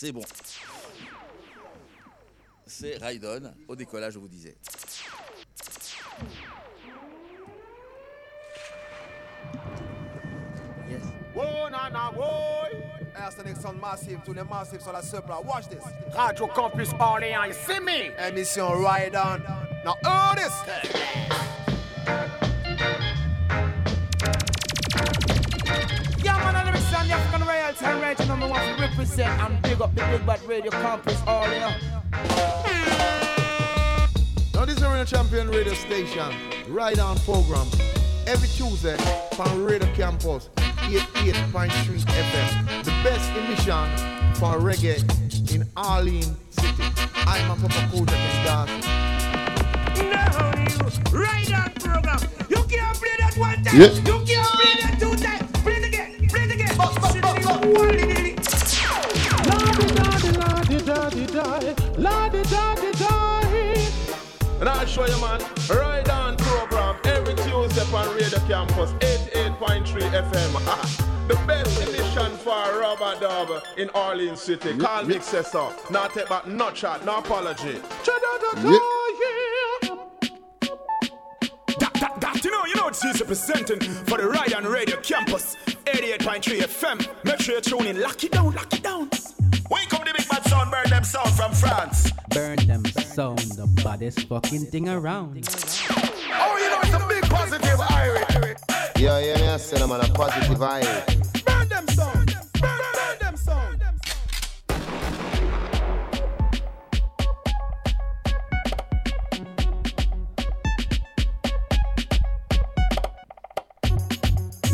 c'est bon. C'est Raidon, au décollage, je vous disais. Yes. Whoa, na na, whoa. Son massive, tout le massif sur la supra. Watch this. Radio Campus Orléans, you see me? Émission Ride On. Now, hear this. African royalty and right number one to represent and big up the Big Bad Radio Campus all Orléans. Now this is a champion radio station, Ride On program. Every Tuesday from Radio Campus, 88.3 FM. The best emission for reggae in Orleans City. I'm a Papa Kodak and dance. Now you Ride On program. You can't play that one time. Yeah. You show you, man, Ride On program every Tuesday on Radio Campus, 88.3 FM. Ah, The best emission for Rubber Dub in Orleans City. Call me Cesar. Not take back, not chat, no apology. That, you know, you know what she's representing for the Ryan Radio Campus, 88.3 FM. Make sure you tune in, lock it down, lock it down. Wake up the big bad sound, burn them sound from France. Burn them sound, the baddest fucking thing around. Oh, you know it's a big positive Irish. Yeah, yeah, yeah, send them on a positive eye. Burn them sound, burn, burn them sound.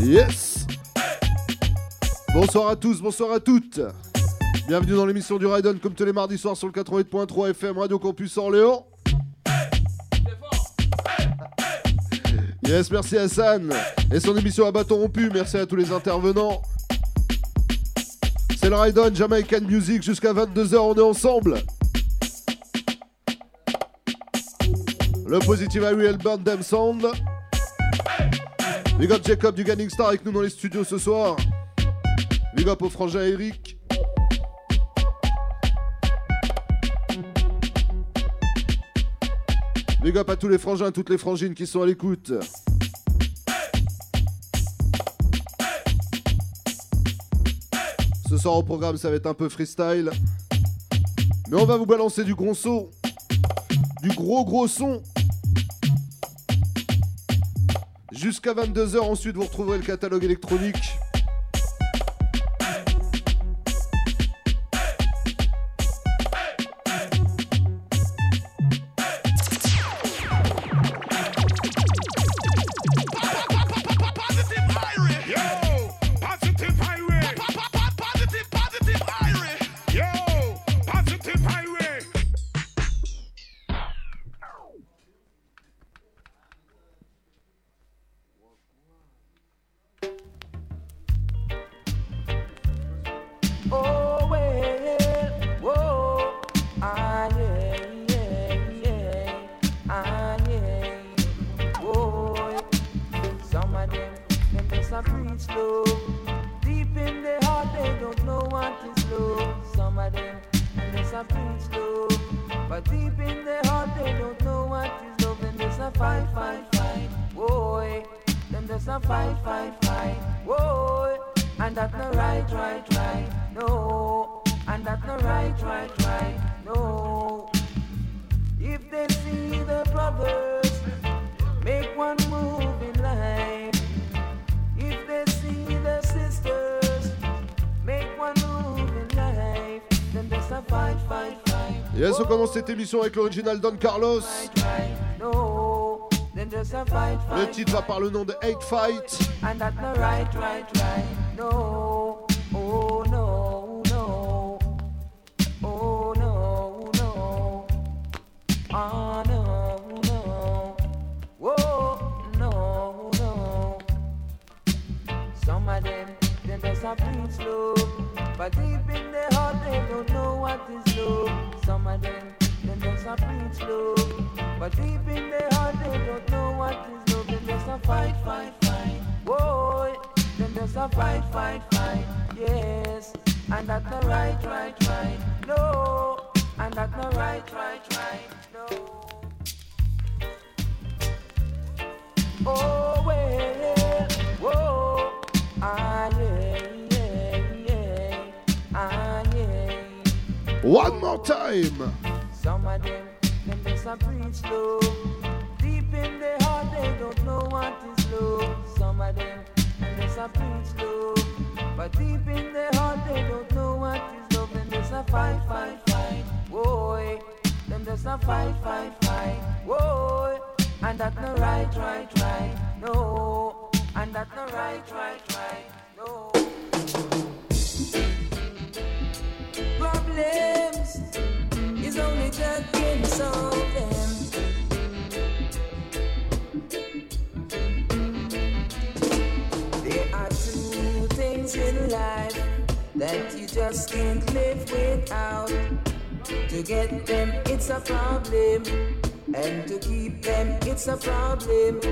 Yes Bonsoir à tous, bonsoir à toutes Bienvenue dans l'émission du Raidon comme tous les mardis soirs sur le 88.3 FM Radio Campus Orléans. Yes, merci Hassan et son émission à bâton rompu. Merci à tous les intervenants. C'est le Raidon Jamaican Music jusqu'à 22h, on est ensemble. Le Positive Will Burn Them Sound. Big up Jacob du Ganning Star avec nous dans les studios ce soir. Big up au frangin Eric. Big up à tous les frangins, toutes les frangines qui sont à l'écoute. Ce soir au programme, ça va être un peu freestyle. Mais on va vous balancer du gros son. Du gros gros son. Jusqu'à 22h, ensuite vous retrouverez le catalogue électronique. Love. Some of them, just a preach love. But deep in their heart, they don't know what is love. Them just a fight, fight, fight, whoa. Them just a fight, fight, fight, whoa. And that no right, right, right, no. And that no right, right, right, no. If they see the brothers make one move Yes, on commence cette émission avec l'original Don Carlos. No, then there's a fight, Le fight. titre va par le nom de Hate Fight. And that no right, right, right. No, oh no, no. Oh no, no. Oh no, no. Whoa, no, no. Some of them, they just a preach love. But deep in their heart, they don't know what is love. Some of them, they just a preach love. But deep in their heart, they don't know what is love. They just a fight, fight, fight. Whoa, them just a fight, fight, fight. Yes, and that's not right, right, right. No, and that's not right, right, right. No. Oh well, One more time. Some of them, them just a preach low. Deep in their heart, they don't know what is love. Some of them, them just a preach low. But deep in their heart, they don't know what is. Them just a fight, fight, fight. Whoa, them just a fight, fight, fight. Whoa, and right, right, right. No, and right, right, right. No. Problems is only can solve them. There are two things in life that you just can't live without. To get them, it's a problem. And to keep them, it's a problem.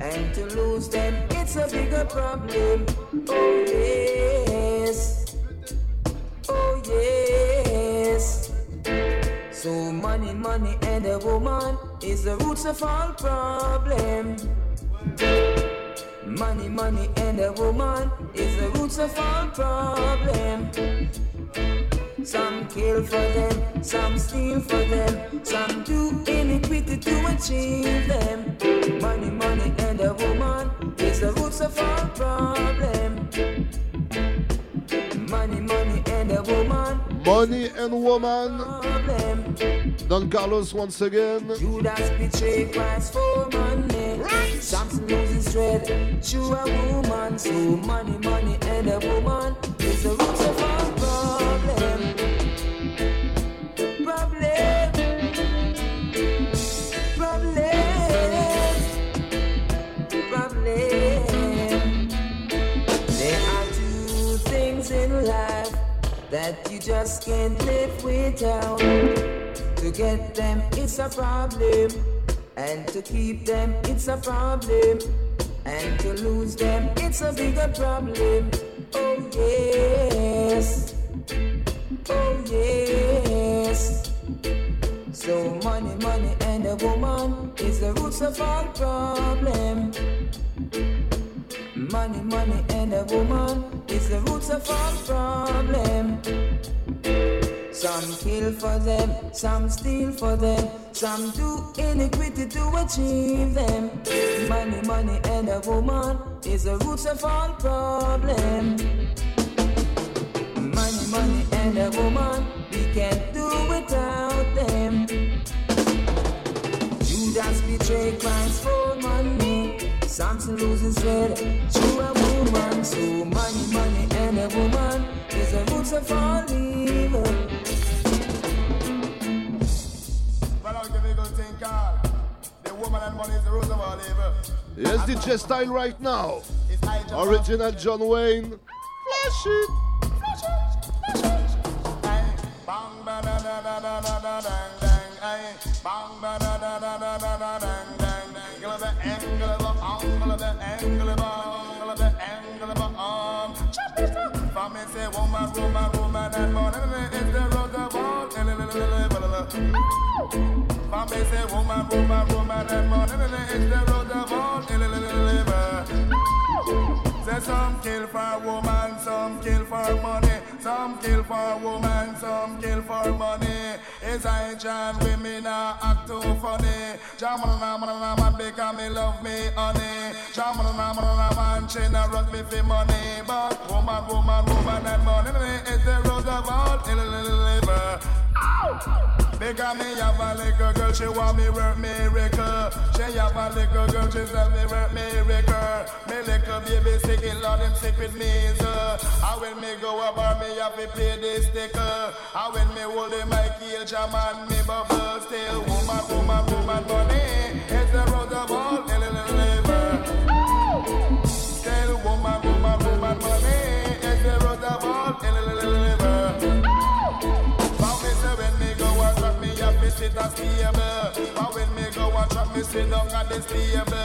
And to lose them, it's a bigger problem. Oh, yes. Oh, yes. So money, money, and a woman is the roots of all problem. Money, money, and a woman is the roots of all problem. Some kill for them, some steal for them, some do iniquity to achieve them. Money, money, and a woman is the roots of all problem. Money and woman. Don Carlos once again. Judas betrayed Christ for money. Samson loses thread to a woman. So money, money, and a woman is the roots of our that you just can't live without. To get them, it's a problem. And to keep them, it's a problem. And to lose them, it's a bigger problem. Oh, yes. Oh, yes. So, money, money, and a woman is the roots of all problem. Money, money, and a woman is the roots of all problem. Some kill for them, some steal for them, some do iniquity to achieve them. Money, money, and a woman is the roots of all problem. Money, money, and a woman, we can't do without them. Judas betrayed Christ for money. Samson loses red to a woman. So money, a woman is the roots of all evil. Well, I'll give you a good thing, Carl. The woman and money is the root of all evil. Yes, DJ style right now. It's high just Original John Wayne. Flash it. Aye. Bang ba da da da da da da dang dang. Aye. Bang ba da da da da da da dang dang. Angle of the angle of the angle of the angle of the angle of the Say some kill for woman, some kill for money, some kill for woman, some kill for money. It's I John women now act too funny. Jamal na man na man because me love me honey. Jamal na man na man she na run me for money, but woman, woman, woman and money is the root of all evil. Because me have a little girl, she want me work miracle. She have a little girl, she tell me work miracle. Me little baby sick, in Lord him sick with measles. And when me go about me have to play this sticker. And when me hold the mic, heel jam and me bubble still. Woman, woman, woman, money is the road of all But me when me go a it. But when me sit down at the stable.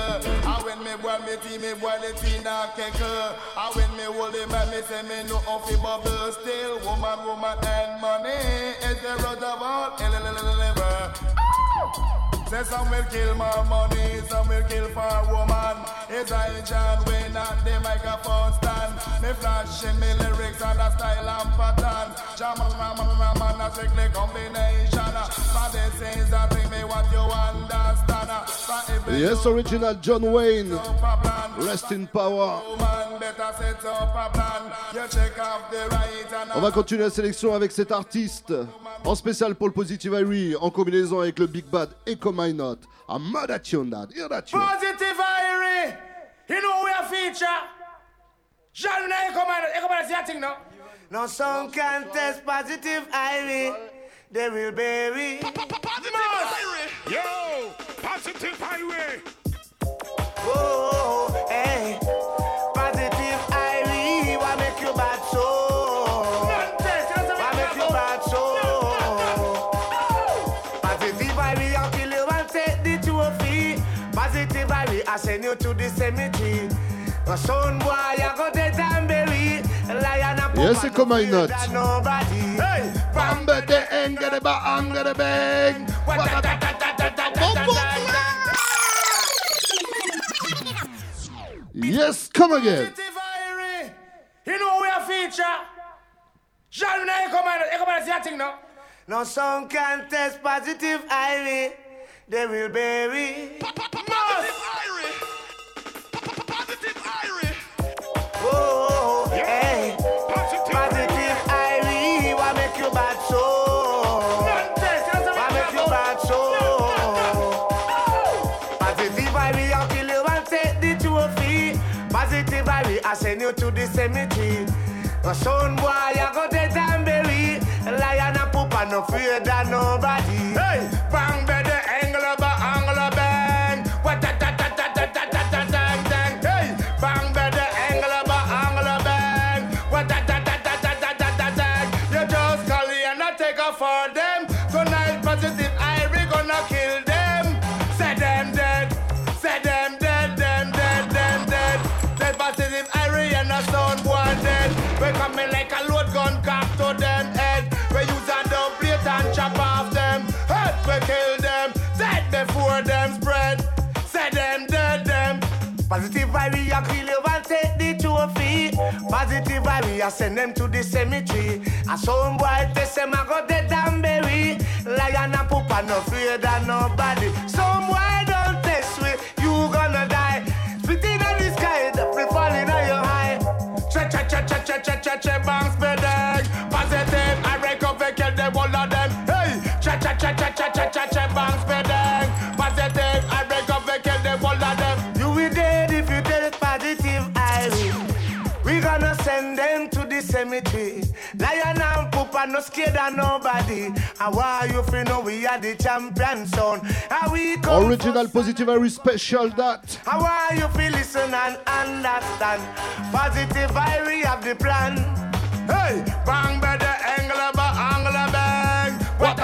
And when me boil me tea, me boil it in a kettle. And when me hold him, me say me no off the bubble. Still, woman, woman, and money is the root of all. Say some will kill my money, some will kill for a woman. It's I John Wayne at the microphone stand. Me flashing me lyrics and a style and pattern. Jamal Raman Raman a strictly combination. But this is the thing me what you understand. Yes, original John Wayne. a Rest in power. a On va continuer la sélection avec cet artiste en spécial pour le Positive Irie en combinaison avec le Big Bad Echo My Not. I'm mad at you on that. Hear that tune. Positive Irie. You know we are feature. John, you come on, you come on, see that thing now. No? Song can test positive Ivy. They will bury. Yo, positive highway. Oh, hey. Positive Irie. What make you bad so? What make you bad so? Positive Irie, I'll kill you and take the trophy. Positive Ivy, I send you to the cemetery. A son boy, I go dead and bury. Lion and Yes, Echo Minott. Nobody. Hey, Bamba de engere ba angere bang. Yes, come again. Positive Irie. You know we are feature. John, now you come on, you come on, see that thing now. No song can test positive Ivy. They will bury. Cemetery. A son boy, I go dead and bury. Lion and poop no fear than nobody. Hey, I kill you and take the trophy. Positive I send them to the cemetery. A some boy test them, I go dead and bury. Lion and poop and no fear than nobody. Some boy and no scared of nobody. And why you feel know we are the champion son? How we come Original Positive very special that. How why you feel listen and understand? Positive Irie have the plan. Hey, bang better angle, ba angle bang. What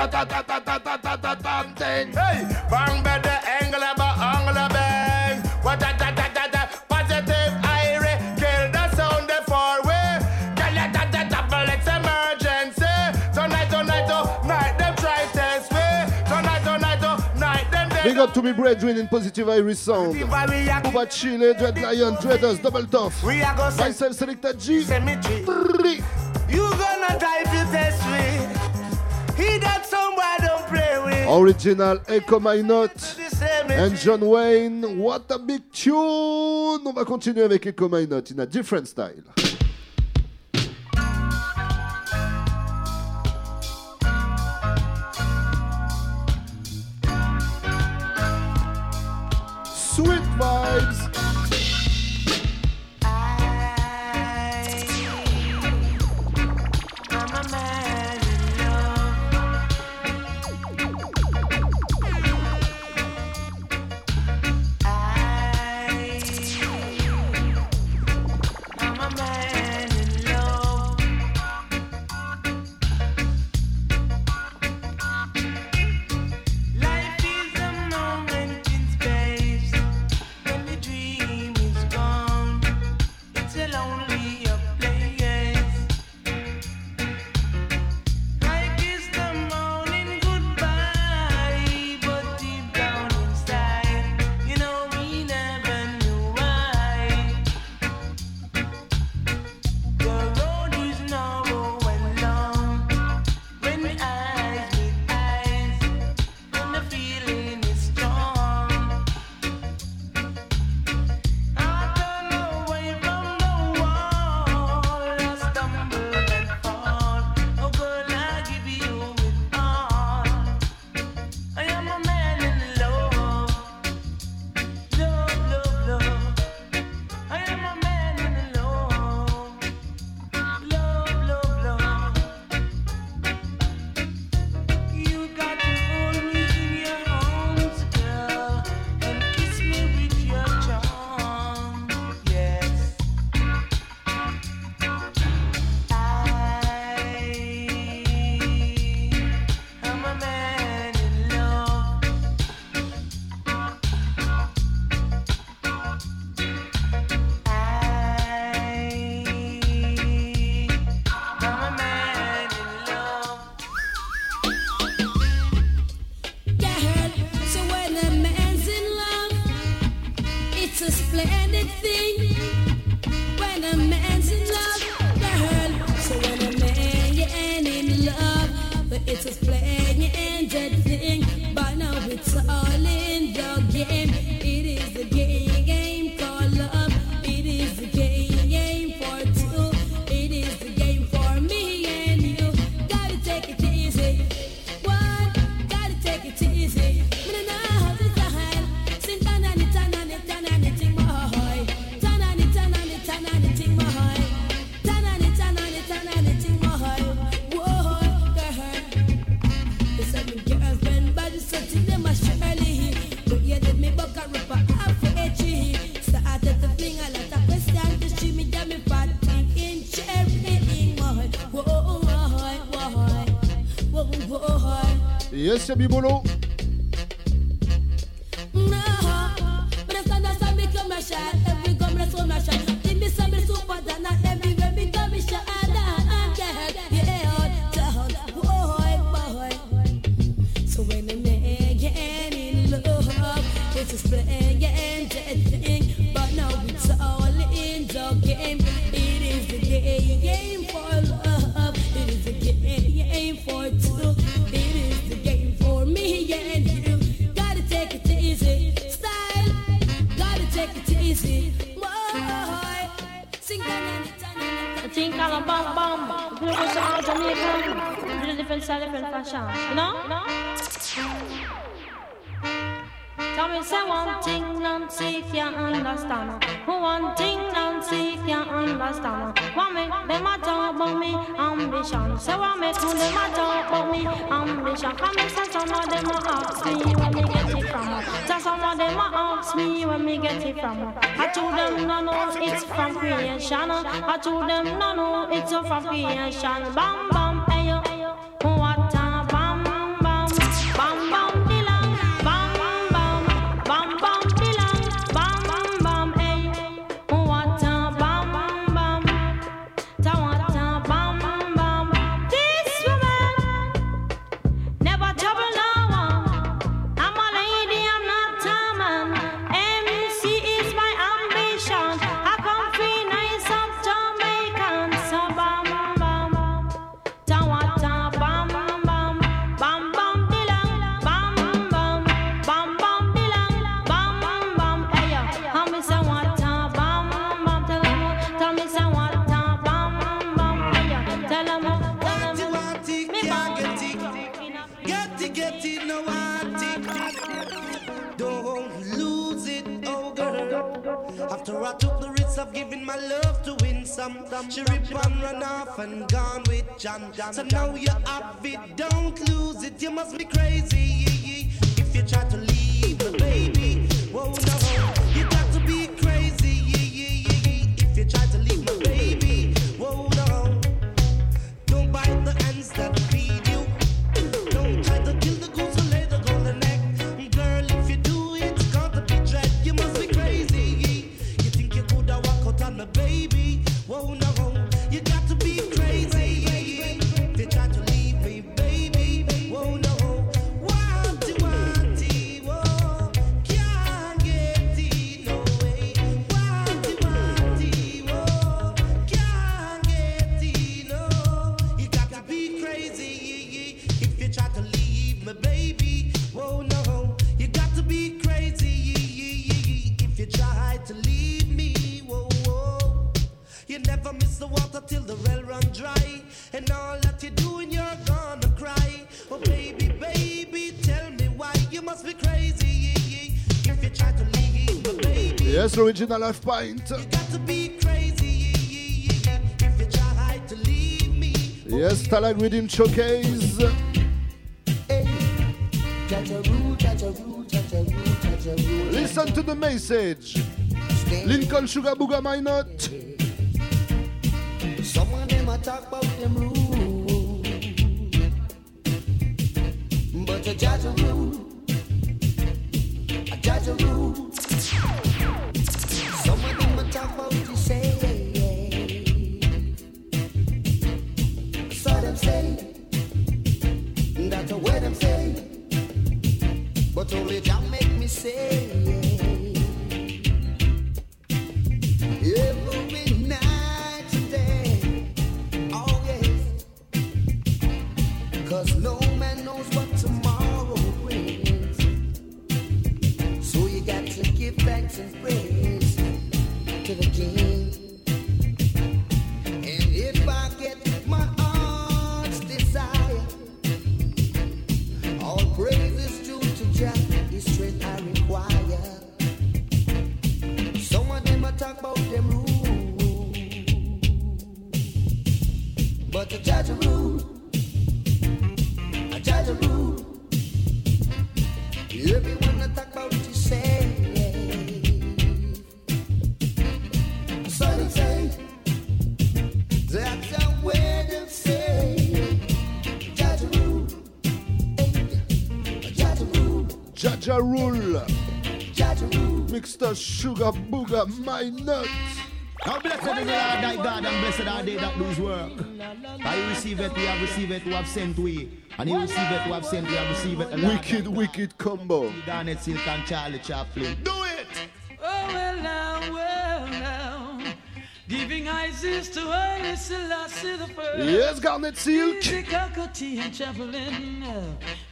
up to me brethren in Positive Irie sound. Kuba Chile, Dread Lion, Dreaders, Double Tough. Myself Selecta G. Three. You gonna die if you test me. He that somebody don't play with. Original Echo My Not. The cemetery. And John Wayne, what a big tune! On va continuer avec Echo My Not in a different style. Vibes! monsieur Bibolo. from. I told them no no, it's from creation. I told them no no, it's from creation. Bang So know you're original half pint. Yes, Talag him Showcase. Listen to the message. Lincoln Sugar Booger, my not? Someone about them rules. Mixed Sugar Booger My Nuts. How blessed is the Lord thy God and blessed are they that do his work. I receive it, we have received it, we have sent we. And he receive it, we have sent, we have received it. Wicked, wicked combo. Garnet Silk and Charlie Chaplin. Do it! Oh, well now, well now. Giving Isis to Haile Selassie the first. Yes, Garnet Silk. Easy Kakoti and Chaplin.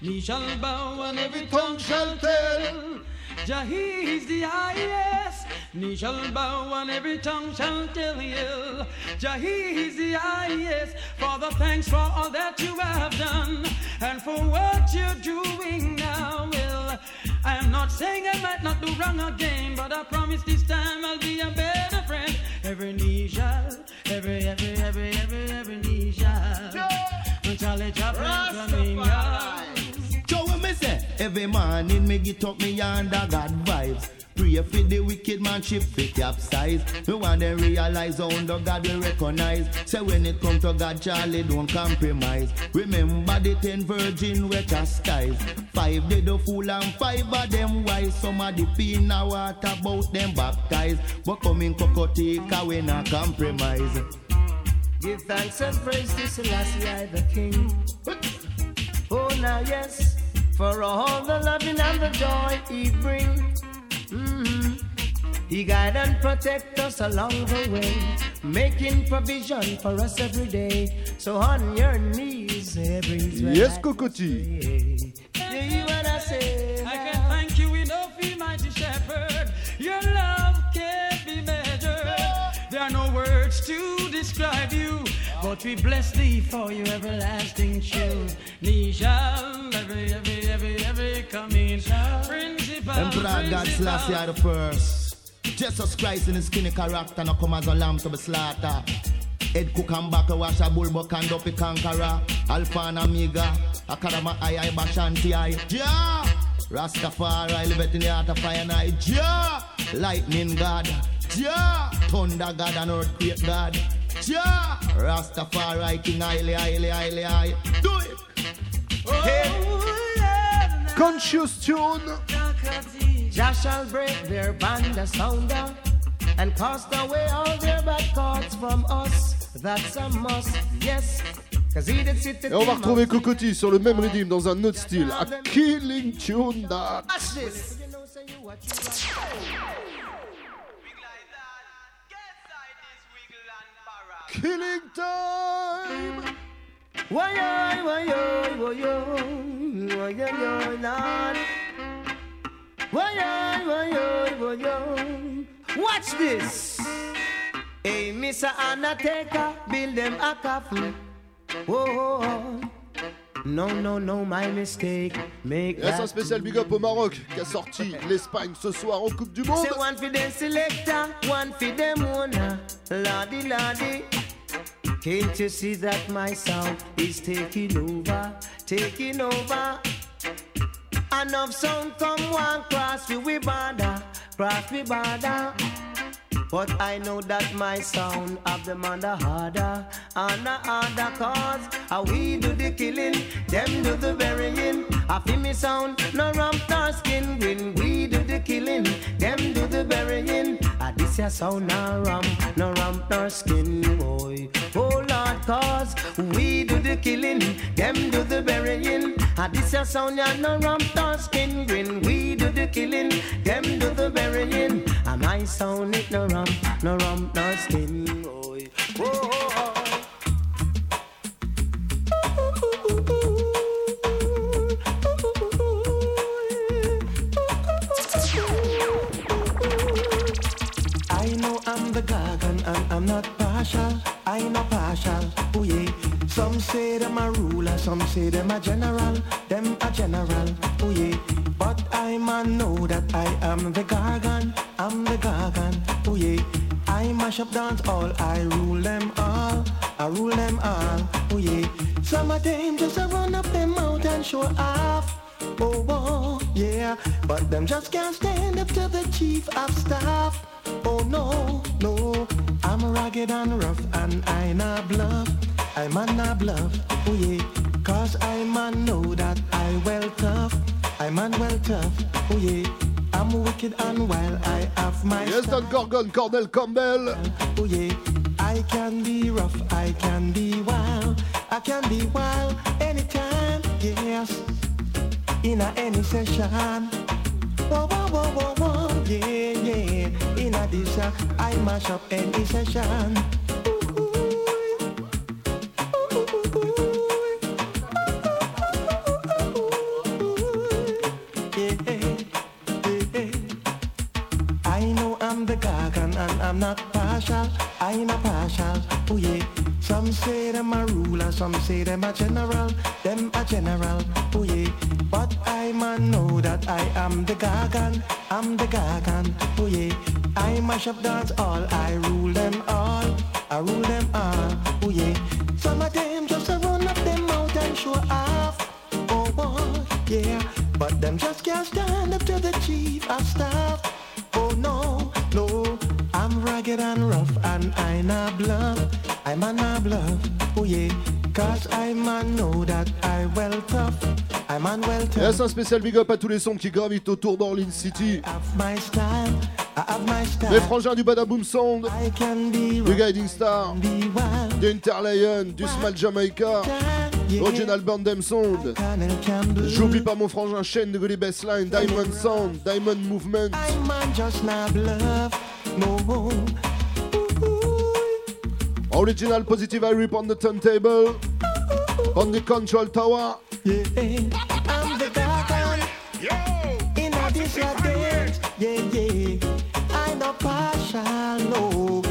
Knee shall bow and every tongue shall tell. Jah is the highest. Knee shall bow and every tongue shall tell you. Jah is the highest. Father, thanks for all that you have done and for what you're doing now. Well, I am not saying I might not do wrong again, but I promise this time I'll be a better friend. Every knee shall, every, every, every, every, every knee shall. Charlie Chaplin coming out. Every morning me get up me under God vibes. Pray for the wicked man ship fit capsize. Me want them realize how under God we recognize. Say when it come to God, Charlie don't compromise. Remember the ten virgin we chastise. Five they the fool and five of them wise. Some of the pin a water about them baptized. But coming cocotica we not compromise. Give thanks and praise to Selassie I the King. Oh, now, yes, for all the loving and the joy he brings. Mhm. He guide and protect us along the way, making provision for us every day. So on your knees, say, brings when Yes, I Kokoti. hear you when I say, I can thank you enough, you mighty shepherd. Your love can't be measured. There are no words to describe you, but we bless thee for your everlasting truth. Shall every, every, every, every coming. Principal, Emperor God Selassie are the first. Jesus Christ in his skinny character no come as a lamb to be slaughtered. Head cook and back a wash a bull buck and dopey conqueror. Alpha and Omega. Akadama I I Bashanti I. Ja! Rastafari live it in the heart of fire. Ja! Lightning God. Ja! Thunder God and earthquake God. Rastafari King Haile Haile Haile Haile. Do it! Conscious tune. Jah shall break their band asunder and cast away all their bad thoughts from us. That's a must, yes. Et on va retrouver Kokoti sur le même rythme dans un autre style. A Killing Tune That. Killing Time. Why, why, why, why, why, why, Lord. Why, why, why, why, Watch this. Hey, Mr. Undertaker, build them a coffin. Whoa, whoa, whoa. No, no, no, my mistake. Make Yes, un spécial big up au Maroc qui a sorti l'Espagne ce soir en Coupe du Monde. Say one for them selector, one for them owner. Lordy, lordy. Can't you see that my sound is taking over, taking over? Enough sound come one cross we we border, cross we border. But I know that my sound of them under harder, under harder cause how we do the killing, them do the burying. I feel me sound, no rump nor skin when we do the killing, them do the burying. Ah, this ya sound no rump, no rump nor skin, boy. Oh Lord, cause we do the killing, them do the burying. And this your sound, you no rum, dark skin, green. We do the killing, them do the burying. And my sound, it no rum, no rum, no skin. Oh, I know I'm the god and I'm, I'm not partial. I'm not partial. Oh yeah say them a ruler, some say them a general, them a general, oh yeah. But I man know that I am the gorgon, I'm the gorgon, oh yeah. I mash up dance all, I rule them all, I rule them all, oh yeah. Some of them just a run up them mouth and show off, oh, oh yeah. But them just can't stand up to the chief of staff. Oh no, no, I'm rugged and rough and I not bluff. I man not bluff, oh yeah. Cause I man know that I well tough. I man well tough, oh yeah. I'm wicked and wild, I have my Yes, Don Gorgon, Cornel Campbell. Oh yeah, I can be rough, I can be wild, I can be wild anytime, yes. In a any session. Whoa, whoa, whoa, whoa, whoa, yeah, yeah. In a this, uh, I mash up any session. I know I'm the gorgon and I'm not partial. I not partial. Oh yeah. Some say them a ruler, some say them a general, them a general. Oh yeah. But I man know that I am the gorgon, I'm the gorgon. Oh yeah. I mash up dance all, I rule them all, I rule them all. Oh yeah. Some of them just a run up them mouth and show off. Oh, oh yeah. But them just can't stand up to the chief of staff. Oh no, no, I'm ragged and rough and I not bluff. I'm a not bluff, oh yeah. Cause I man know that I well tough. I'm on well tough. Yes, un spécial big up à tous les sons qui gravitent autour d'Orleans City. Les frangins du Badaboom Sound, du Guiding Star, du Interlion, du Small Jamaica, Original Bandem Sound. J'oublie pas mon frangin Shane de Gully Bassline, Diamond Sound, Diamond Movement. Not. Original Positive I Rip on the turntable, on the control tower. Yeah, I'm the. In a this a dance. Yeah, yeah. I no partial, no.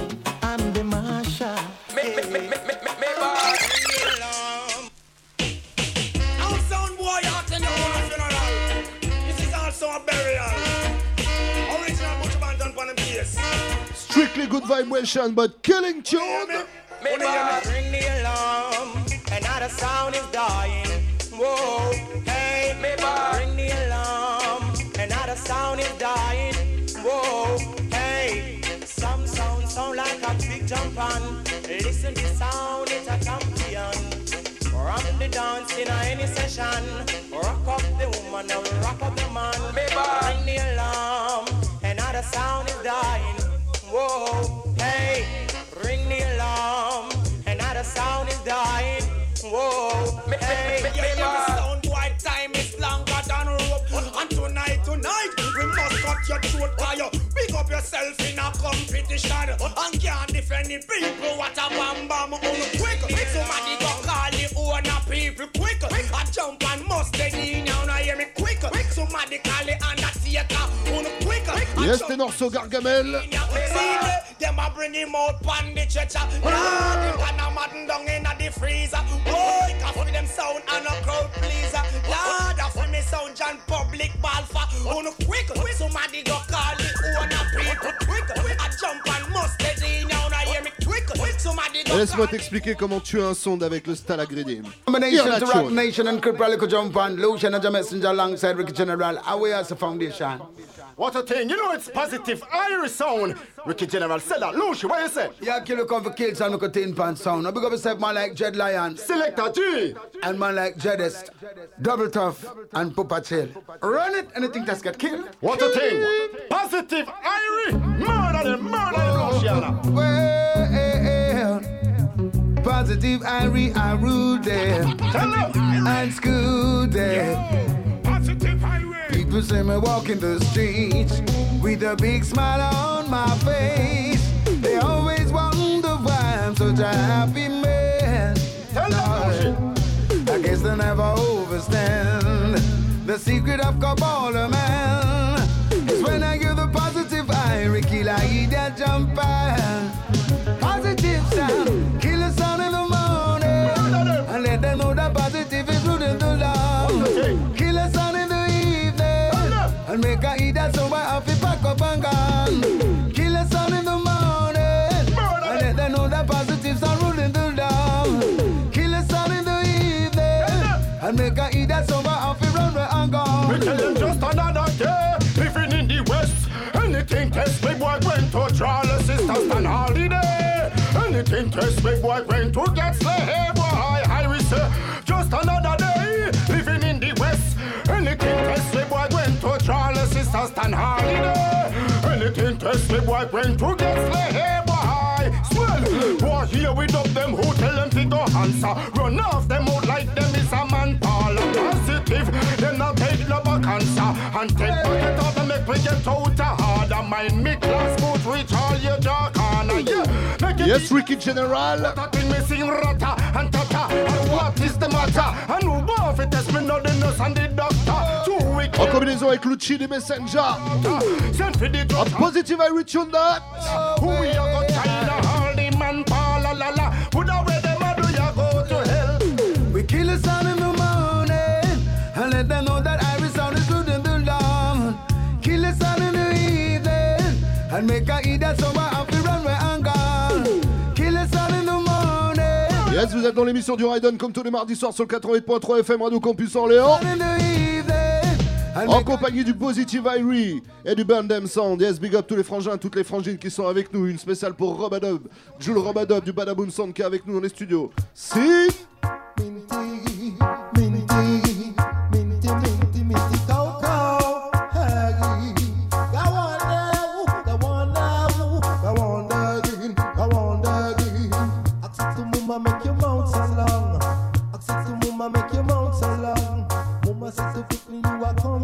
Strictly good vibration, but killing tune. Ring the alarm, another sound is dying. Whoa, hey, ring the alarm, another sound is dying. Whoa, hey, some sound sound like a big jump on. Listen, the sound it's a champion. Rock the dance in any session. Rock up the woman and rock up the man. Ring the alarm, another sound is dying. Whoa, hey, ring the alarm, another sound is dying. Whoa, hey, yeah, yeah, sound boy, time is longer than rope. And tonight, tonight, we must cut your throat, cause you big up yourself in a competition. And can't defend the people, what a bam bam, on quick. Somebody go call the owner people quick. I jump and must dead in, now now hear me quick. Somebody call on quick. Yes, Ténor Gargamel. See me, them a bring him out pon the stretcher. Lord, him can a madden down inna the freezer. Boy, can feel them sound and a crowd pleaser. Lord, I feel me sound John Public Balfa. On quick, somebody go call the owner people quick. I jump and must steady now, now hear me quick. Somebody go Laisse-moi t'expliquer comment tuer un sonde avec le Stalagridim. Combination to Rock Nation and Crip Rally could jump on. Lucian and the messenger alongside Ricky General. Away as a foundation. What a thing, you know it's positive Irie sound. Ricky General said that. Lucy, what you say? Yeah, kill come for kill some look tin pan sound. Now big up yourself man like Dread Lion. Selector G. And man like Dreadest. Double tough and Pupa Chill. Run it, anything that's got killed. What a thing. Positive Irie. Murder them, murder them, Luciano. Well, positive Irie, I rule eh. them. And school eh. them. People say me walking the streets with a big smile on my face. They always wonder why I'm such a happy man. Lord, I guess they never overstand the secret of Kabbalah man. boyfriend touch all the sisters and holiday. Anything test we boy went to get slave, boy. I boy, Irish, just another day living in the West. Anything test my boyfriend touch all the sisters and holiday. Anything test we boy went to get slay. Hey boy, swell. Boy, here we dub them who tell them to go answer. Run off them out like them is a man Paul. Positive, them not take no cancer. And take bucket off and make we get out undermine me class boot reach all your jaw corner. Yeah. Yes, Ricky General. What thing me sing rata and tata. And what is the matter? And who of it has been know the nurse and the doctor. Two weeks. En combinaison avec Lucci the Messenger. A positive I reach retune that. Who we are go China all and make. Kill all in the morning. Yes, vous êtes dans l'émission du Raiden comme tous les mardis soirs sur le 88.3 FM Radio Campus Orléans. En compagnie du Positive Irie et du Bandem Sound. Yes, big up tous les frangins, toutes les frangines qui sont avec nous. Une spéciale pour Robadob, Jules Robadob du Badaboom Sound qui est avec nous dans les studios. Si? must so quickly you, I come.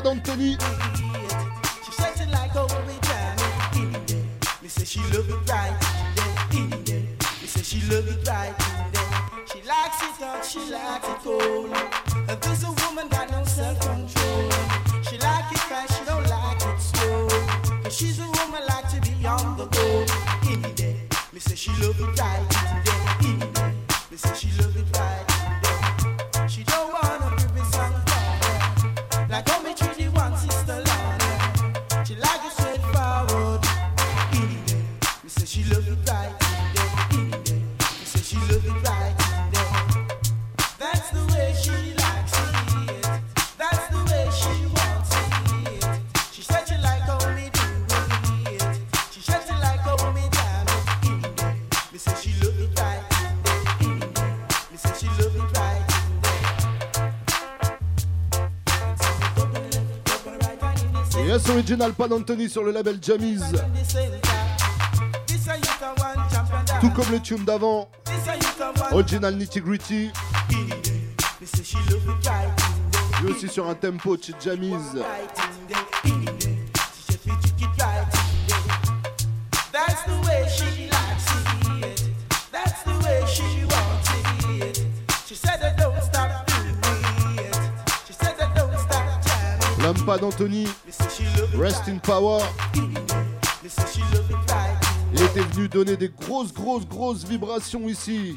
Pad Anthony. Original Pan Anthony sur le label Jammies. Tout comme le tune d'avant. Original Nitty Gritty. Lui aussi sur un tempo chez Jammies. Anthony, Rest in Power. Il était venu donner des grosses, grosses, grosses vibrations ici,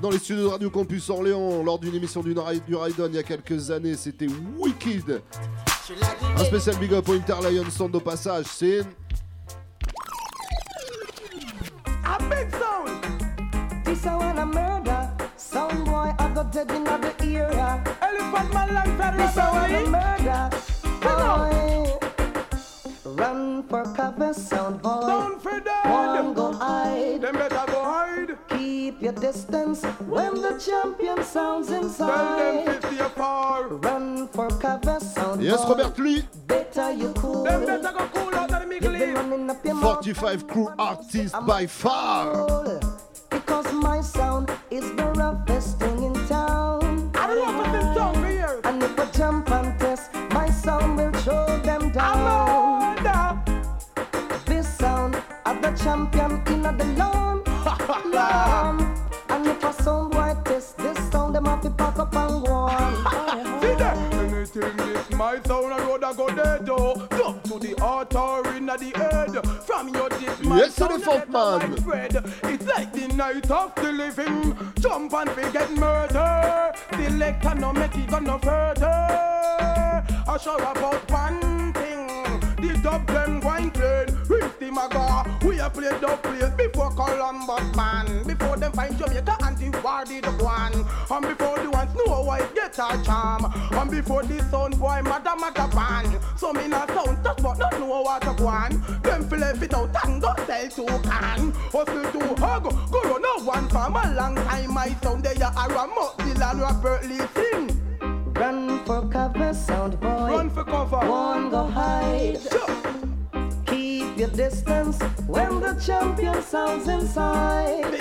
dans les studios de Radio Campus Orléans, lors d'une émission du, du Raidon il y a quelques années. C'était wicked. Un spécial big up au Inter Lion Sound au passage. C'est distance when the champion sounds inside. Tell them 50 apart. Run for cover, sound Yes. Robert Lee. Better you cool. Better go cool out of the middle. You've been running up your mouth. 45 crew artist by far. Because my sound is the roughest thing in town. I don't know what this song here. And if I jump and my sound, I road I go dead oh. Jump to the altar in the head. From your dip, my Yes, sound, I let man. my bread. It's like the night of the living. Jump and forget murder. The lecture no make it go no further. I show about one thing. The dub them wine played. With the maga, a play dub play before Columbus man. Before them find Jamaica and the war did one. And before the ones know why it get a charm. And before the sound boy mother mother band. So me not sound touch but not know what to go on. Them feel it out and go sell to can. Hustle to hug, go run a one farm a long time. My sound there a ram up the land Robert Lee sing. Run for cover, sound boy. Run for cover. One go hide. Keep your distance when the champion sounds inside.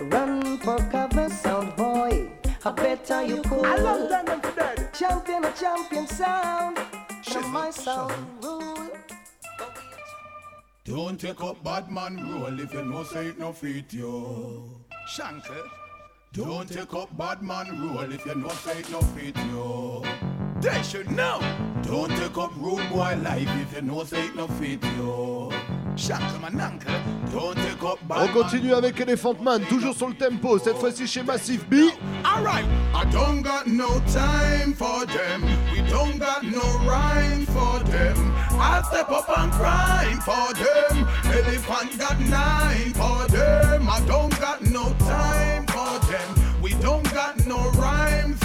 Run for cover, sound boy. I better you cool. I love them dead. Champion, a champion sound. Show my sound rule. Don't take up bad man role if you know say it no fit you. Shanker. Don't take up bad man role if you know say it no fit you. They should know. Don't take up rude boy life if you know say no fit up On continue avec Elephant Man, toujours sur le tempo, cette fois-ci chez Massive B. Alright, I don't got no time for them. We don't got no rhyme for them. I step up and crime for them. Elephant got nine for them. I don't got no time for them. We don't got no rhymes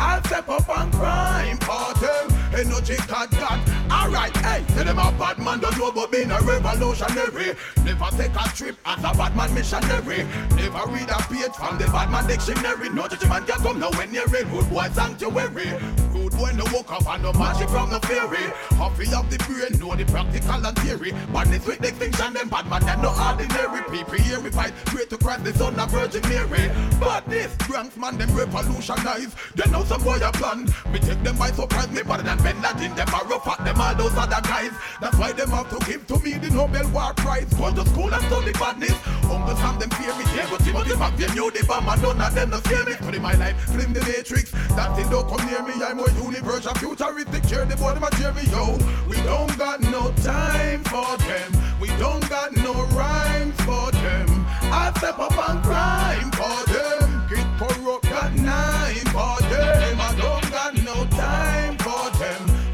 for them. I step up and crime them. Energy got got. Alright, hey, tell them a bad man don't know about being a revolutionary. Never take a trip as a bad man missionary. Never read a page from the bad man dictionary. No judgment can come now when you're in rude boy sanctuary. Rude boy no woke up and no magic from the fairy. Happy of the brain, know the practical and theory. Badness with distinction, them bad man, them no ordinary. People hear me fight, pray to Christ, the son of Virgin Mary. But this Bronx man, them revolutionize. They know some boy a plan. Me take them by surprise, me better than Bin Laden. Them are rough at them all those other guys. That's why them have to give to me the Nobel War Prize. Go to school and study badness. Uncle Sam them fear me. Diego Timothy McVeigh knew the bomb and none of them no scare me. Put in my life, flim the matrix. That thing don't come near me. I'm more universal, futuristic. Cheer the boy, a cheer yo. We don't got no time for them. We don't got no rhymes for them. I step up and crime for them. Get corrupt, got nine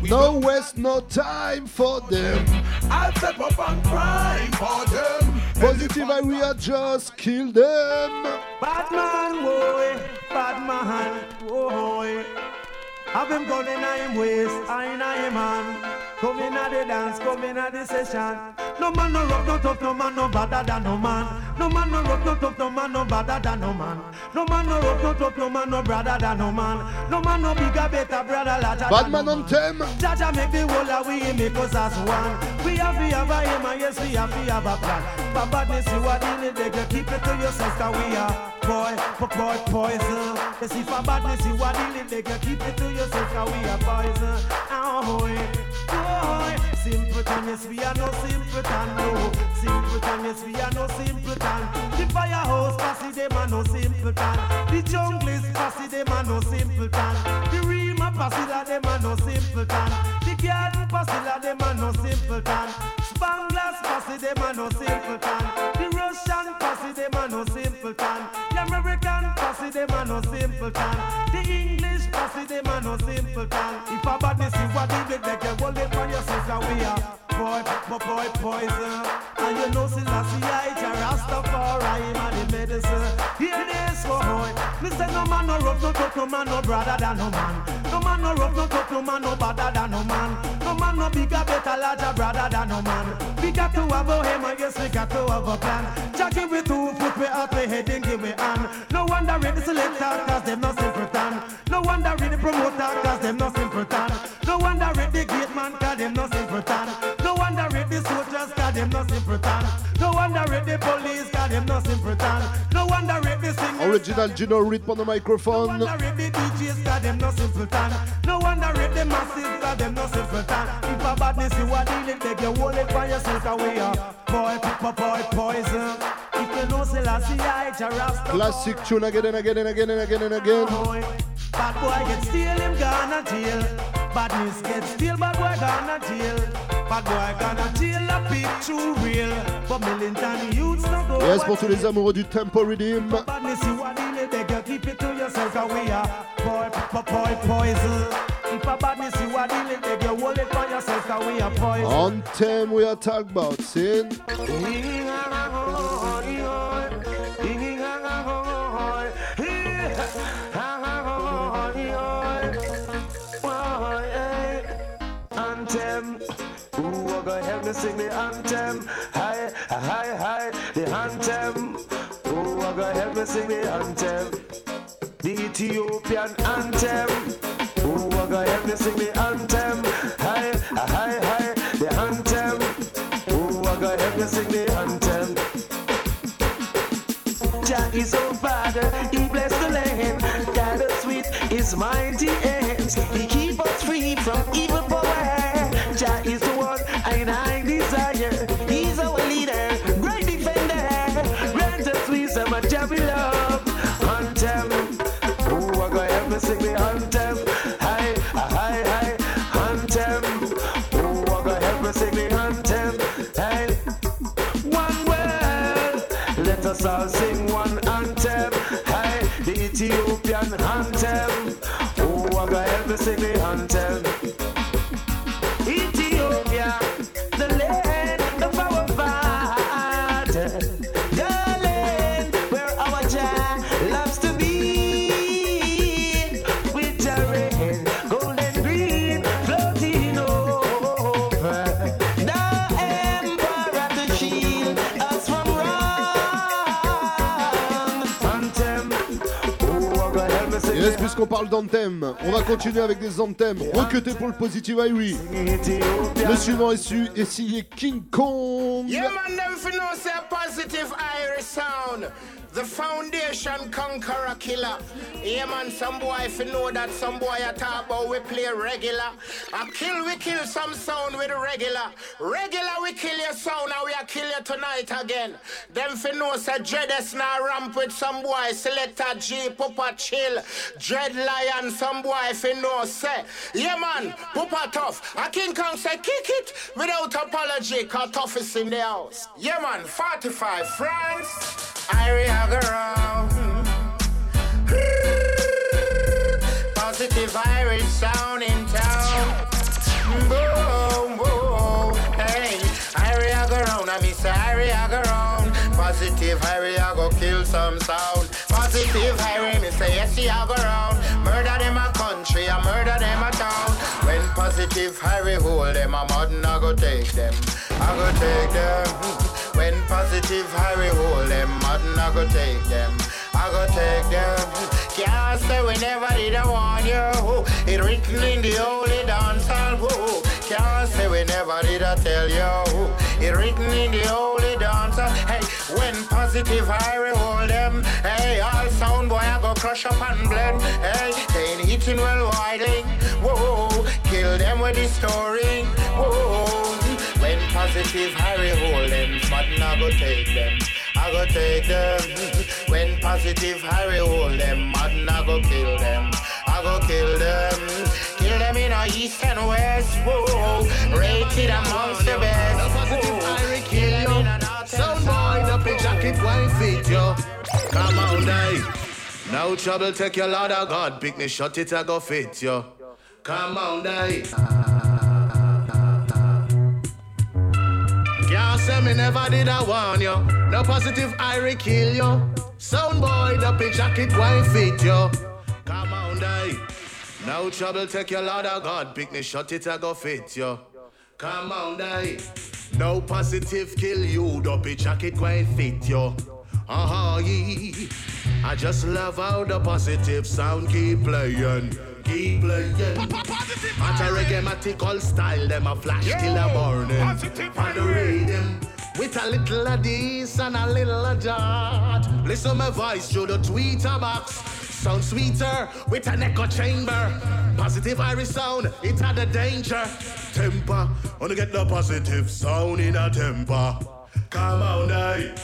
No waste no time for them. I'll step up and crime for them. Positive and we are just kill them. Bad man, boy, eh. bad man, boy. Have him gun in him waist, I in him man. Come in at the dance, come in at the session. No man no rough, no tough, no man no better than no man. No man no rough, no tough, no man no better than no man. No man no rough, no tough, no man no brother than no man. No man no bigger, better brother, larger Bad man no on them. Jaja make the whole of we make us as one. We have to have a aim and yes we have to have a plan. But badness you are in it, they keep it to yourself cause we are boy, for boy poison. You see for badness you are in it, they can keep it to yourself cause we are poison. Oh boy, simpleton, yes we are no simpleton, no. Simpleton, yes we are no simpleton. The firehouse passy them are no simpleton. The jungle is passy them are no simpleton. The Rima passy la them are no simpleton. The garden passy la them are no simpleton. Bangladesh posse, them a no simpleton. The Russian posse, them a no simpleton. The them a no simpleton. The English posse, them a no simpleton. If a badness you what did make you hold it for yourself and we are boy, boy, boy, poison. And you know, Selassie, I Rastafari, a the medicine. Hear this, boy. Me say no man no rough, no tough, no man no brother than no man. No man no rough, no tough, no man no better than no man. No man no bigger, better, larger brother than no man. We got to have a him, and yes, we got to have a plan. Jackie with two foot, we out, we heading, give we hand. No wonder read the selector, cause them no simpleton. No wonder read the promoter, cause them no simpleton. No wonder read the gate man, cause them no simpleton. No them no simpleton. No wonder the police, cause them no simpleton. No wonder the singers, Original Gino Rhythm on the microphone. wonder read the DJs, cause them no simpleton. No wonder the masses, cause them no simpleton. If a badness you are dealing, take your it for yourself, are boy, boy, boy, poison. If you know Selassie, I Rasta. Classic tune again and again and again and again and again. Bad boy get steal him gonna jail. Badness get steal, bad boy gonna jail. Bad boy gonna jail a bit too real. But Millington youths no go. Yes, pour tous les amoureux du Tempo Riddim. Poison. Anthem we are talking about. Sin. Ooh, I gonna help me sing the anthem. Hi, hi, hi, the anthem. Ooh, I gonna help me sing the anthem. The Ethiopian anthem. Ooh, I gonna help me sing the anthem. Hi, hi, hi, the anthem. Ooh, I gonna help me sing the anthem. Jah is our father, he bless the land. Gathered sweet his mighty hands. He keep us free from evil power. Let help me sing Yes, the puisqu'on parle d'anthem, on va continuer avec des anthems. Recuté pour le Positive Irie. Le suivant est, su, est signé King Kong. Yeah, man, them fi know say positive Irie sound. The foundation conqueror killer. Yeah, man, some boy fi know that some boy a talk about we play regular. I kill, we kill some sound with regular. Regular, we kill your sound and we a kill you tonight again. Them fi know say Dreadest now ramp with some boy. Selector G, Pupa chill. Dread Lion, some boy fi know say. Yeah, man, Pupa tough. A King Kong say kick it without apology, cause tough is in the house. Yeah, man, 45 France. I go around. Positive Irie sound in town. Boom, boom, hey. I go round, I miss I go round. Positive Harry, I go kill some sound. Positive Harry, me say yes, I go round. Murder them a country, I murder them a town. When positive Harry hold them, a modern I go take them. I go take them. Positive Harry hold them, modern I go take them. I go take them. Can't say we never did I want you. It written in the holy dance hall. Can't say we never did I tell you. It written in the holy dance. Hey, when positive Harry hold them. Hey, all sound boy I go crush up and blend. Hey, they ain't hitting well widely. Whoa, kill them with the story. Whoa, positive Harry hold them, sudden I go take them. I go take them. When positive Harry hold them, madden I go kill them. I go kill them. Kill them in a east and west. Whoa, rated amongst the best. Kill them in a north Sound boy, the big jacket won't fit you. Come on, die. No trouble, take your Lord of God. Pick me shot it, I go fit you. Come on, die. Can't say me never did I warn you. No positive I kill you. Sound boy, the big jacket won't fit you. Come on, die. No trouble, take your Lord of God. Pick me shot it, I go fit you. Come on, die. No positive kill you, the big jacket won't fit you. Uh-huh, yeah. I just love how the positive sound keep playing. Keep playing. At a reggae style, them a flash till the morning. The rhythm. With a little of this and a little of that. Listen my voice through the tweeter box. Sound sweeter with an echo chamber. Positive Irie sound, it had a danger. Temper, wanna get the positive sound in a temper. Come on, die.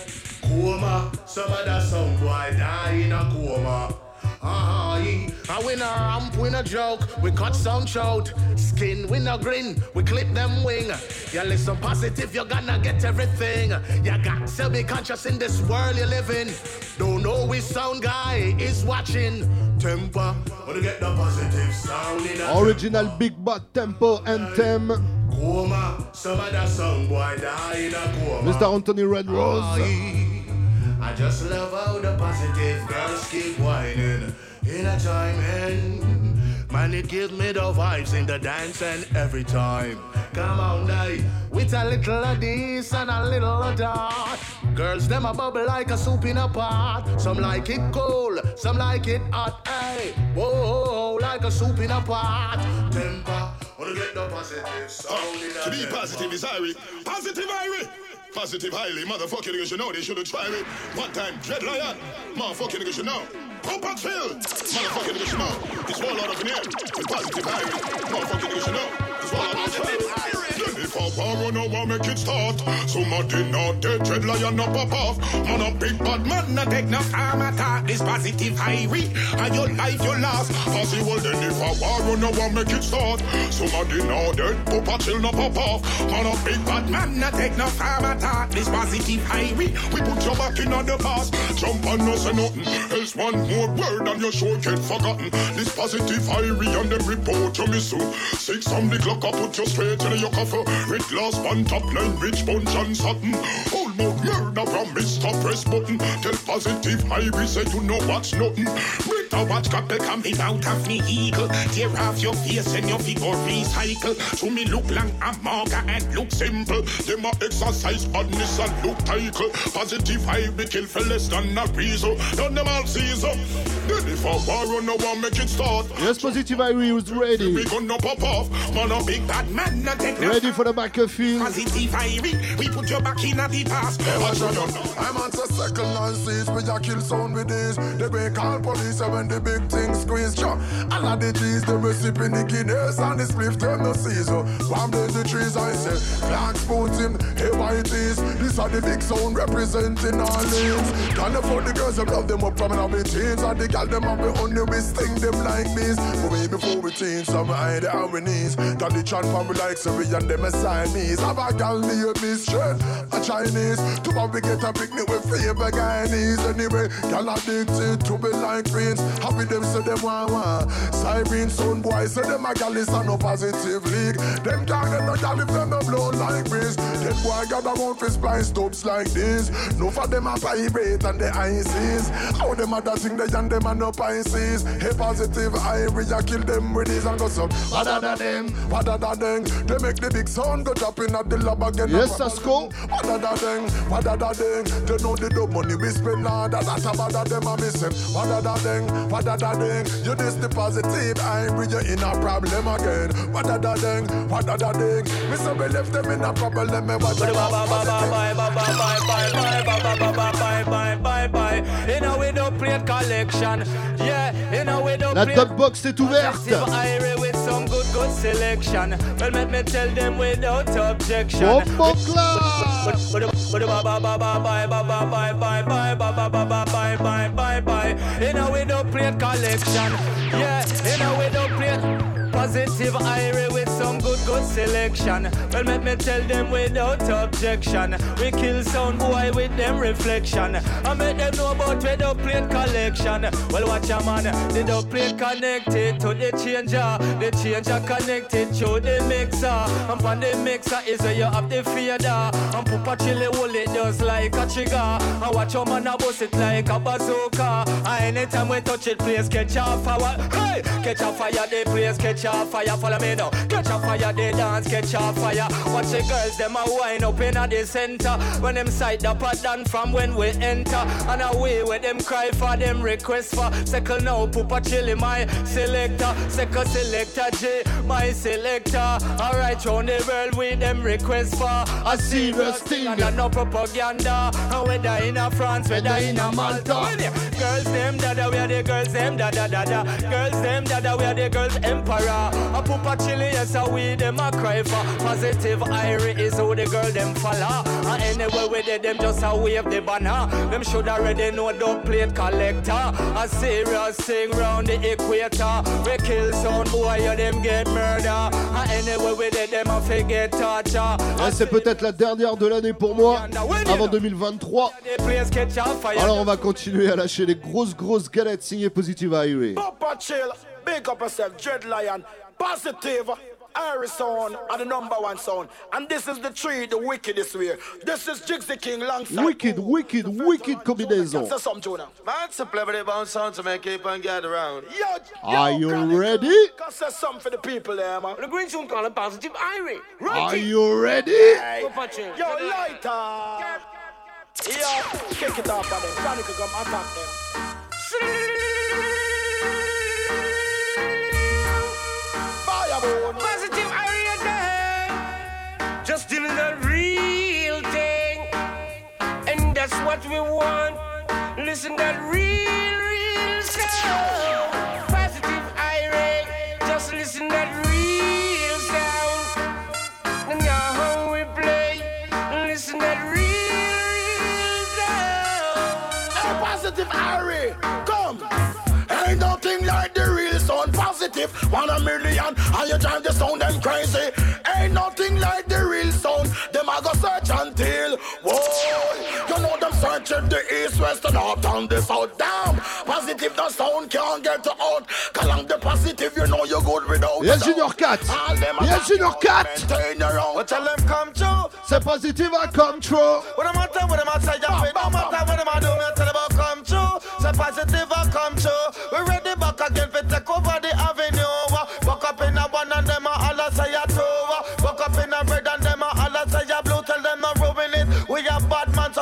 Coma, some of that sound boy die in a coma. Uh-huh, yeah. I win a ramp, win a joke, we cut some shout. Skin, win a grin, we clip them wing. You listen positive, you're gonna get everything. You got to be conscious in this world you live in. Don't know which sound guy is watching. Temper, wanna get the positive sound in a Original Big Bad Tempo Anthem. coma. Some of that sound boy die in a coma. Mr. Anthony Red Rose. I just love how the positive girls keep whining in a time and man it gives me the vibes in the dance and every time. Come on, die with a little of this and a little of that. Girls them a bubble like a soup in a pot. Some like it cold, some like it hot. Hey, whoa, like a soup in a pot. Temper, wanna get the positive sound in a To be positive is Irie. Positive Irie. Positive highly, motherfucking niggas should know they should have tried it. One time, Dread Lion, motherfucking niggas should know. Cooper Phil, motherfucking niggas should know. It's all out of in here. With positive highly, motherfucking niggas should know. It's all out of in here. If a war no one make it start, somebody not dead, Dread Lion pop off. Man a big bad man, no take no farm attack. This positive Irie, and your life you lost. Possible then if a war no one make it start, somebody not dead, Papa chill no pop off. Man a big bad man, no take no farm attack. This positive Irie, we put your back in on the past. Jump and no say nothing, else one more word and your show get forgotten. This positive Irie and them report you miss. Six on the clock, I put you straight in your coffin. With glass one top line, rich bunch and satin. Almost murder from Mr. Press button. Tell positive Irie say you know what's nothing. With a watch couple coming out of me eagle. Tear off your face and your figure recycle. To me look long and look simple. Them a exercise badness and look title. Positive Irie kill for less than a reason. Done them all season. Then if a war on no one make it start. Yes, Positive Irie is ready. We gonna pop off. Man a big bad man, no take Ready for the battlefield. Positive Irie, we put your back in at the past. Watch you know. I'm on the second line seats, we a kill sound with this. They break call police and when the big thing squeeze. Sure. All of the G's, them recipe the Guinness and the spliff, them no see so. Bomb the trees, I say. Clark spoons him, hey whiteys. This are the big sound representing all lanes. Can't afford the girls, them love them up from the teens. And the gal, them have the only we sting them like bees. But way before we change, some hide our knees. Got the chat from we like so we and them knees. Have a gal me straight, a Chinese. To we get a picnic with favor Guyanese. Anyway, gal addicted to be like prince. Happy them say them want want. Siren sound boy say them a gal is a no positive league. Them can't get no gal if them no blow like breeze. Them boy got a mouth for splice stubs like this. No for them a vibrate and the ICs. How them other thing they and them a no Pisces. Hey positive Irie, I kill them with these and go some. What da them? What da them? They make the big sound go drop in at the lab again. Yes, Sasko. What da them? What da them? They know the dope money we spend now. That that's about that them a missing. What da them? What da them? You this the positive Irie, you in a problem again. What da them? What da them? Me say we left them in a problem. Me watch them You know we don't play collection. Yeah, you know we don't La play top box est ouverte. Positive Irie with some good good selection. Well, let me tell them without objection. You know we don't plate collection. Yeah, you know we don't plate. Positive irie with some good, good selection. Well, let me tell them without objection. We kill sound boy with them reflection. I make them know about don't plate collection. Well, watch a man, the plate connected to the changer. The changer connected to the mixer. And on the mixer is where you have the fader. And Papa Chili hold it just like a trigger. And watch your man a bust it like a bazooka. And anytime we touch it, please catch a fire. Hey, catch a fire, the place catch a fire. Follow me now. Catch a fire, they dance, catch a fire. Watch the girls, them a wind up in the center. When them sight up a done from when we enter. And away where them cry for them request for. Second now, Papa Chili, my selector. Second selector, J, my selector. Alright, round the world with them request for a serious thing. And no propaganda. And whether in a France, whether in a Malta. Girls, them dada, we are the girls, them dada dada. Girls, them dada, we are the girls, emperor. A Papa Chili, yes, a we them a cry for. Positive Irie is who the girl them follow. And anyway, with it, them just a wave the banner. Them should already know the plate collector. A serious thing round the equator. We kill some boy, you them get murder. And anyway, with it, them a forget torture. Ouais, c'est peut-être la dernière de l'année pour moi, avant 2023. The place catch a fire. Alors on va continuer à lâcher les grosses grosses galettes signées Positive Highway. Papa chill, big up yourself, Dread Lion, positive. Iris sound are the number one sound. And this is the tree, the wickedest way. This is Jigsy King alongside. Wicked, wicked, wicked combinaison. Say something, Jonah. Man, it's a play bounce sound to make keep and get around. Yo, Are you ready? Can say something for the people there, man. The green soon call it positive Irie. Are you ready? Papa. Yo, lighter. Yo, kick it off on them. Sonic will come attack them. Positive. Just doing the real thing. And that's what we want. Listen, that real, real sound. Positive. One a million, and you drive the sound them crazy. Ain't nothing like the real sound. Them I go search until, whoa. You know them searching the east, west, and north, and the south. Damn, positive the sound can't get out. Along the positive, you know you're good without. Yes, Junior 4 Yes, Junior 4 What tell them come true. C'est Positive à come true. What am I tell, what am I say, yeah, no matter what am I do, me I tell about come true. Say positive I come true. We ready back again for take over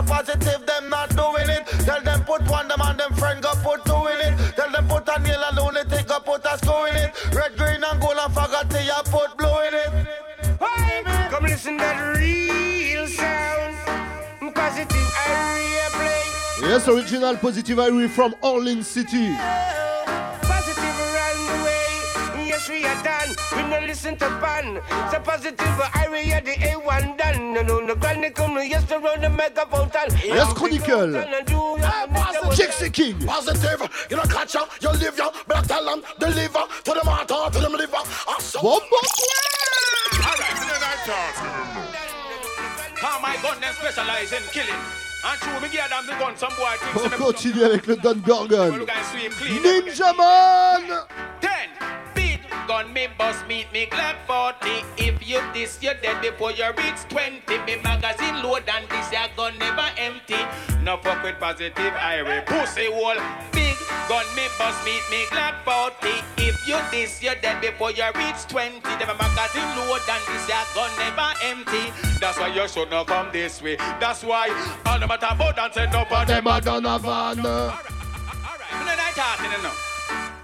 so positive, them not doing it. Tell them put one them and them friend go put two in it. Tell them put a nail and lunatic go put a screw in it. Red, green and gold and faggoty a put blue in it. Hey, come listen to that real sound. Positive Irie play. Yes, original Positive Irie from Orleans City. Positive around the way. Yes, we are done. We no listen to pan. So positive Irie, yeah, the A1 done. No, no, no, granny come no, yes, to run the megaphone. Yes, Chronicle. Jigsy King. Positive, you know, catch ya, you live ya, better tell them, deliver to them heart, or to them liver. Awesome. Bomb, Alright, you know that talk. How my gun them specialize in killing. And true, me give them the gun, some boy thinks On me continue avec le Don Gorgon. Well, guys sweep clean. Ninja Man. Gun me bust meet me glad 40 If you this you're dead before you reach 20 Me magazine load and this your gun never empty No fuck with positive irie Pussy wall Big gun me bust meet me glad 40 If you this you're dead before you reach 20 Them magazine load and this your gun never empty That's why you should not come this way That's why all the matter about and say no for them a done a van Me no night talking you know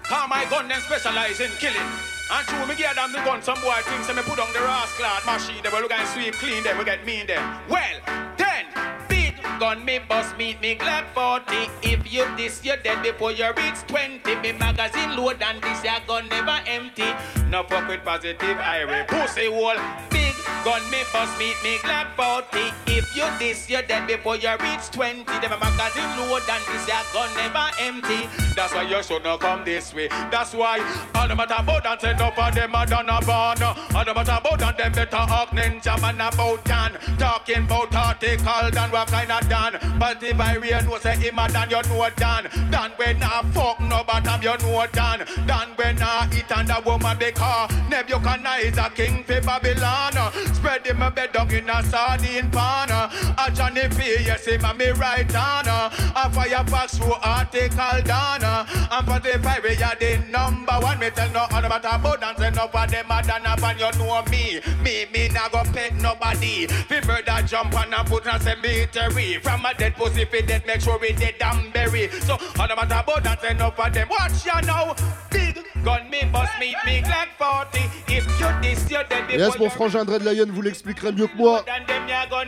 Cause my gun them specialize in killing. And true, me give them the gun, some boy thinks, say me put on the rascal machine, they will look and sweep clean, they will get me in them. Well, then, beat gun me bust meet me glad 40. If you this, you're dead before you reach 20. Me magazine load and this your gun never empty. No fuck with positive irie. Pussy wall, big gun me bust meet me glad 40. If you this, you're dead before you reach 20. Them a magazine load and this your gun never empty. That's why you should not come this way. That's why all the matter about and send up for them a done a born. All the matter about and them better up ninja man about Dan. Talking about article Dan what kind of Dan. But if I real know say him a Dan, you know Dan. Dan when I fuck no bottom, you know Dan. Dan when I eat and the woman they call. Nebuchadnezzar king for Babylon. Spread him a bed dog in a sardine pan. A Johnny P, yes him a me right on. A Firefox who article down. And for the five we are the number one. Me tell no other about and say no for them done up and you know me. Me, me not go pet nobody. Fi murder jump and a put a cemetery. From a dead pussy fi dead make sure we dead and bury. So about and say no for them. Watch ya now. Big gun me bust me big like 40. If you this you dead Yes, mon frangin Dread Lion vous l'expliquerait mieux que moi.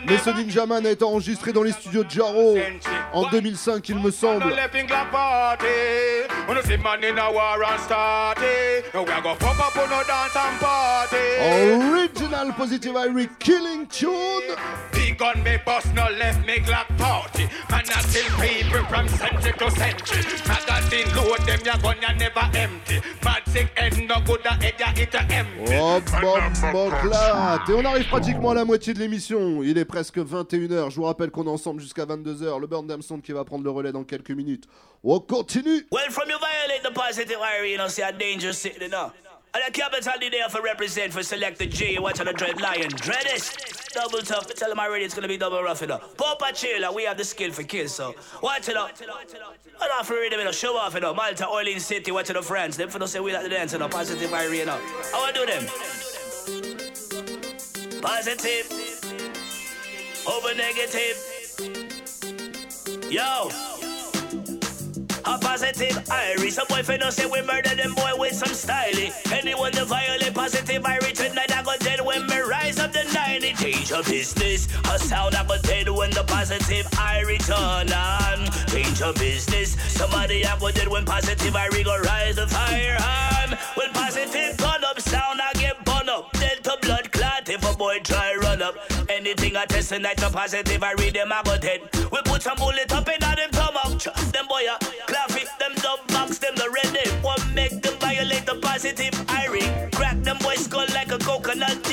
Mais ce Ninja Man a été enregistré dans les studios de Jaro en 2005, il me semble. No left in Glock party. When you see man in a war and start it. Now we a go fuck up on no dance and party. Original Positive Irie Killing Tune. Big gun me bust no left me Glock party. Man I kill people from century to century. Magazine load them ya gun ya never empty. Mad sick head no good a head ya it a empty. Hop, hop, hop, Et on arrive pratiquement à la moitié de l'émission. Il est presque 21h. Je vous rappelle qu'on est ensemble jusqu'à 22h. Le Burn Damn Sound qui va prendre le relais dans quelques minutes. On continue. Well, from you violate the positive Irie, you know, see a city, you know. And the capital the day for represent for select the G, watch on the Dread Lion. Dreadest, double tough, tell them already it's gonna be double rough, you know. Popa Chilla, we have the skill for kills, so watch it up. I'm not for reading, you show off, you know. Malta, Orleans City, watch the France. Them for no say we like the dance, you know, positive Irie, you know. How I do them? Positive, over negative. Yo. A positive Irie. Some boy finna say we murder them boy with some style. Anyone that violate positive Irie tonight I go dead when me rise up the 90. Change your business. A sound I go dead when the positive Irie turn on. Change your business. Somebody I go dead when positive Irie go rise the fire on. When positive turn up sound I get boy try run up. Anything I test tonight the positive I read them I go dead. We put some bullet up in them up. Them boy a clap it, them dumb box, them the ready. What make them violate the positive irie? Crack them boy skull like a coconut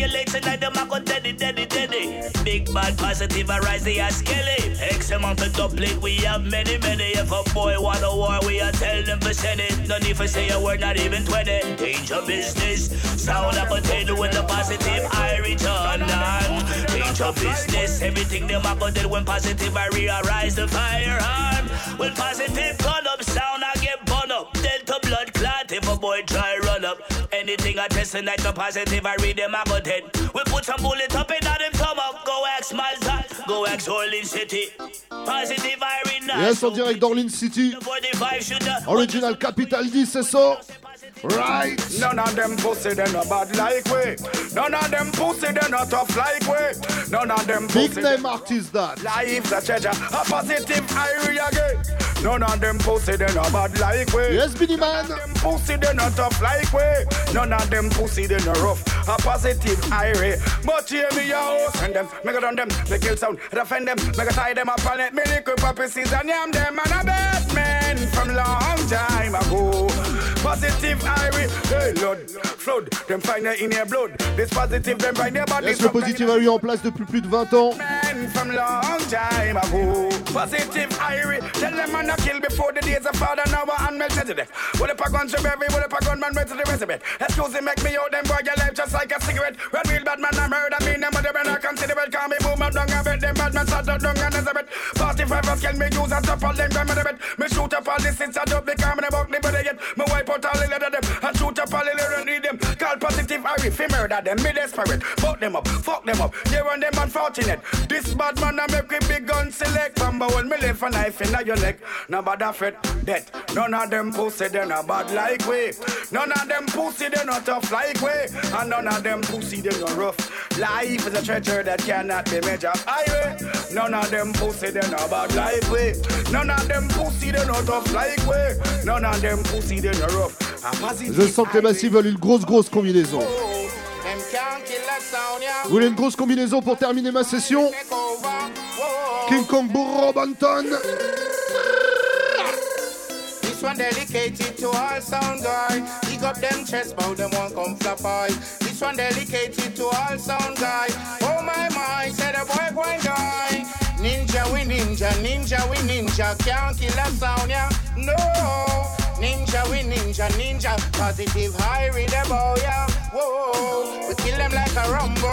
Violate tonight, them I go daddy, daddy, daddy. Big bad positive, I rise the skelly. X amount of duplicate, we have many, many. If a boy want a war, we are tell them to send it. No need for say a word, not even 20. Danger business. Sound up a potato with the positive irie turn on. Danger business. Everything them I go dead when positive I realize the firearm. When positive turn up, sound I get burn up. Delta blood clot if a boy try run up. Anything I test tonight, the positive I read them I go dead. We put some bullet up in them thumb up. Go ask Malta, go ask Orleans City. Positive I read now. Yes, en direct d'Orleans City. 45 should have. Original Capital 10, c'est ça. Right. None of them pussy, they no bad like we. None of them pussy, they no tough like we. None of them Big pussy. name artist that. Life's a treasure, a positive irie again. None of them pussy, they no bad like we. Yes, Billy Man. None of them pussy, they no tough like we. None of them pussy, they no rough. A positive irie. But hear me, yo, send them, make it on them, make kill sound, defend them, make a tie them up on it, me little puppy season, yam them, and a bad man from long time ago. Positive irie, hey Lord, flood, them find it in your blood. This positive, them find their body. Yes, le Positive a eu en place depuis plus de 20 ans. Man from long time ago. Positive irie, tell them man a kill before the days of father Noah and Melchizedek. What if I gun to baby, what if I gun man right to the reservoir? Excuse me, make me out them boy your life just like a cigarette. Red real bad man, I murder me, them mother when I consider it. Call me boom, I'm down a bed, them bad man shot up down and Elizabeth. 45 of kill me, use and top all them grandmother bed. Me shoot up all this, it's a job, they come and about the body yet. Me wipe out all the leather them, and shoot up all the and read them. Call positive irie, fi murder them, me desperate. Fuck them up, fuck them up, they run them unfortunate. This bad man, I make a big gun select. Bamba when me left a knife in your neck. No bad fret, death. None of them pussy, they not bad like we. None of them pussy, they not tough like we. And none of them pussy, they not rough. Life is a treasure that cannot be measured. Highway. None of them pussy, they not bad like we. None of them pussy, they not tough like we. None of them pussy, they not rough. Je sens que les massifs veulent une grosse, grosse combinaison. Vous voulez une grosse combinaison pour terminer ma session? King Kong Brobanton. This one dedicated to all sound guy. Dig up them chest, bow them one come eye. This one dedicated to all sound guy. Oh my my, said a boy going die. Ninja we ninja, ninja we ninja, can't kill a sound yeah. No. Ninja we ninja, ninja, positive high read the bow yeah. Whoa, we kill them like a rumbo,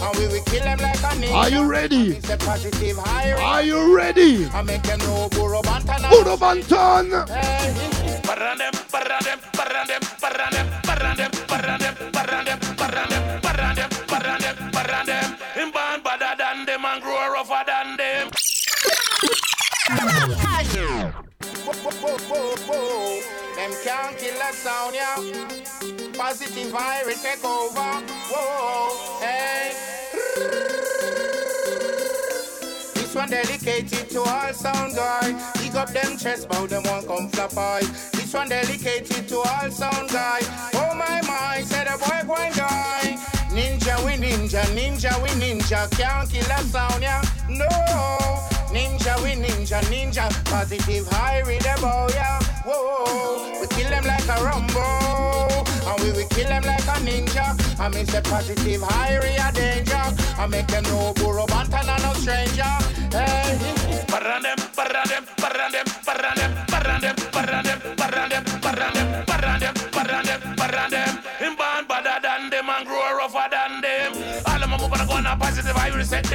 and we will kill them like a ninja. Are you ready? It's a positive high. Are you ready? I make them know Buro Bantana. Brobanton. Parandem, parandem, parandem, parandem, parandem, parandem, parandem, parandem, parandem, parandem, parandem. Him born better than them and grow rougher than them. Them can't kill that sound, yeah. Positive virus take over. Whoa, hey. This one dedicated to all sound guy. Dig up them chest, bow them one come flap eye. This one dedicated to all sound guy. Oh my my, said a boy going die. Ninja we ninja, ninja we ninja, can't kill that sound, yeah. No. Ninja we ninja, ninja, positive high read the bow, yeah. Whoa, we kill them like a rumbo, and we will kill them like a ninja. I miss the positive high read danger. I make them know Buro Bantan and no stranger. Hey. Parandem, parandem, parandem, parandem, parandem, parandem, parandem, parandem, parandem, parandem, parandem. Him born better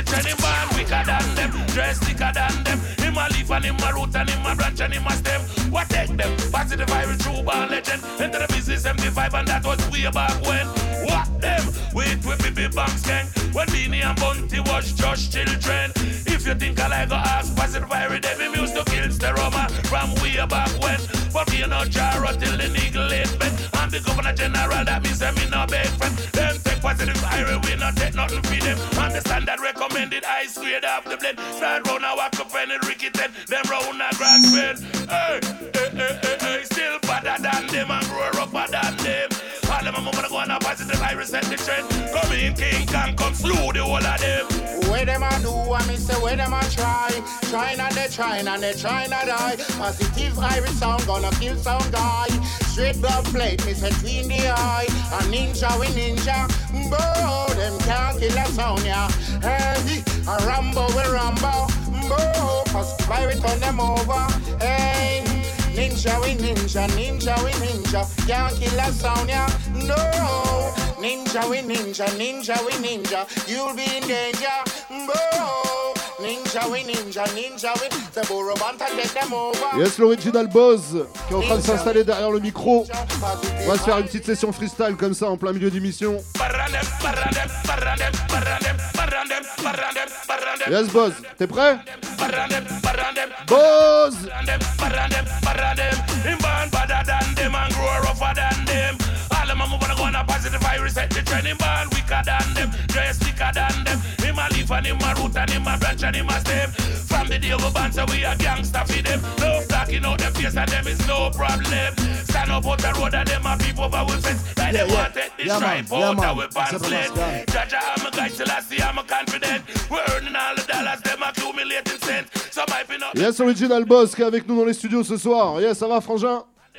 The trend. Him than them, dress thicker than them. Him a leaf and him a root and him a branch and him a stem. What take them? Positive, virus, true born legend. Enter the business 75 and that was way back when. What them? Wait with me bank gang. When Beenie and Bounty was just children. If you think I like a ask positive, read them. Him used to kill Steroma from way back when. But me no jar till the niggle late bed. I'm the governor general, that means I'm no big friend. Them take positive, I we not take nothing for them. Understand that recommended ice grade off the blend. Start round a walk up and Ricky ten. Them round a grass bed. Hey, hey, hey, hey, hey, still better than them and grow rougher than them. All them a move go on a positive, I reset the trend. Come King Kong, come slew the whole of them. Where them a do, I me say where them a try. Trying and they trying and they trying to die. Positive Irie sound gonna kill some guy. Straight blood plate, me say between the eye. A ninja we ninja, bro. Them can't kill a sound, yeah. Hey, a Rambo we Rambo, bro. Positive Irie turn them over. Hey. Ninja we ninja, ninja we ninja, can't kill a sound, yeah. No, ninja we ninja, ninja we ninja, you'll be in danger, bro. Ninja we ninja, ninja we, c'est beau Robanta, take them over. Yes, l'original Buzz qui est en train de s'installer derrière le micro. On va se faire une petite session freestyle comme ça en plein milieu d'émission. Yes, Buzz, t'es prêt? Buzz move on go on a positive, the trend. Him born weaker than them, dress thicker than them. Him a leaf and him a root and him a branch and him a stem. From the day we born, so we a gangster for them. No blocking out them face and them is no problem. Stand up out the road and them a peep over with fence. Like Yeah, them yeah. want take the Yeah, man. stripe Yeah, out man. and we It's a pants plus lead. guy. Jaja, I'm a guy I'm a confident. We're earning all the dollars, them accumulating cents. Yes, original Boss qui est avec nous dans les studios ce soir. Yes, ça va, Frangin?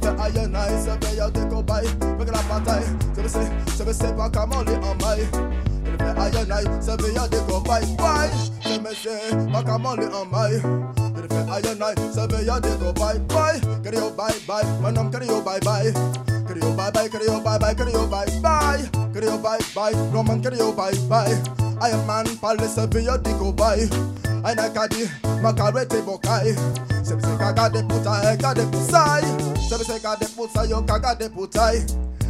lèvres aïenaï Se payant des cobayes, avec la bataille Je ne sais, je ne sais pas comment les emmailler Je fais aïenaï, se payant des cobayes Why? Je ne sais pas comment les emmailler Je fais aïenaï, se payant des cobayes Why? Carry your bye bye, mon homme carry your bye bye Creo bye bye, creo bye bye, creo bye bye. Creo bye bye, Roman creo bye bye. Iron Man, Palace, Sevilla, Dico bye. I nakadi, makarete bokai. Sebi se kaga de putai, kaga de putai. Sebi se kaga de putai, yo kaga de putai.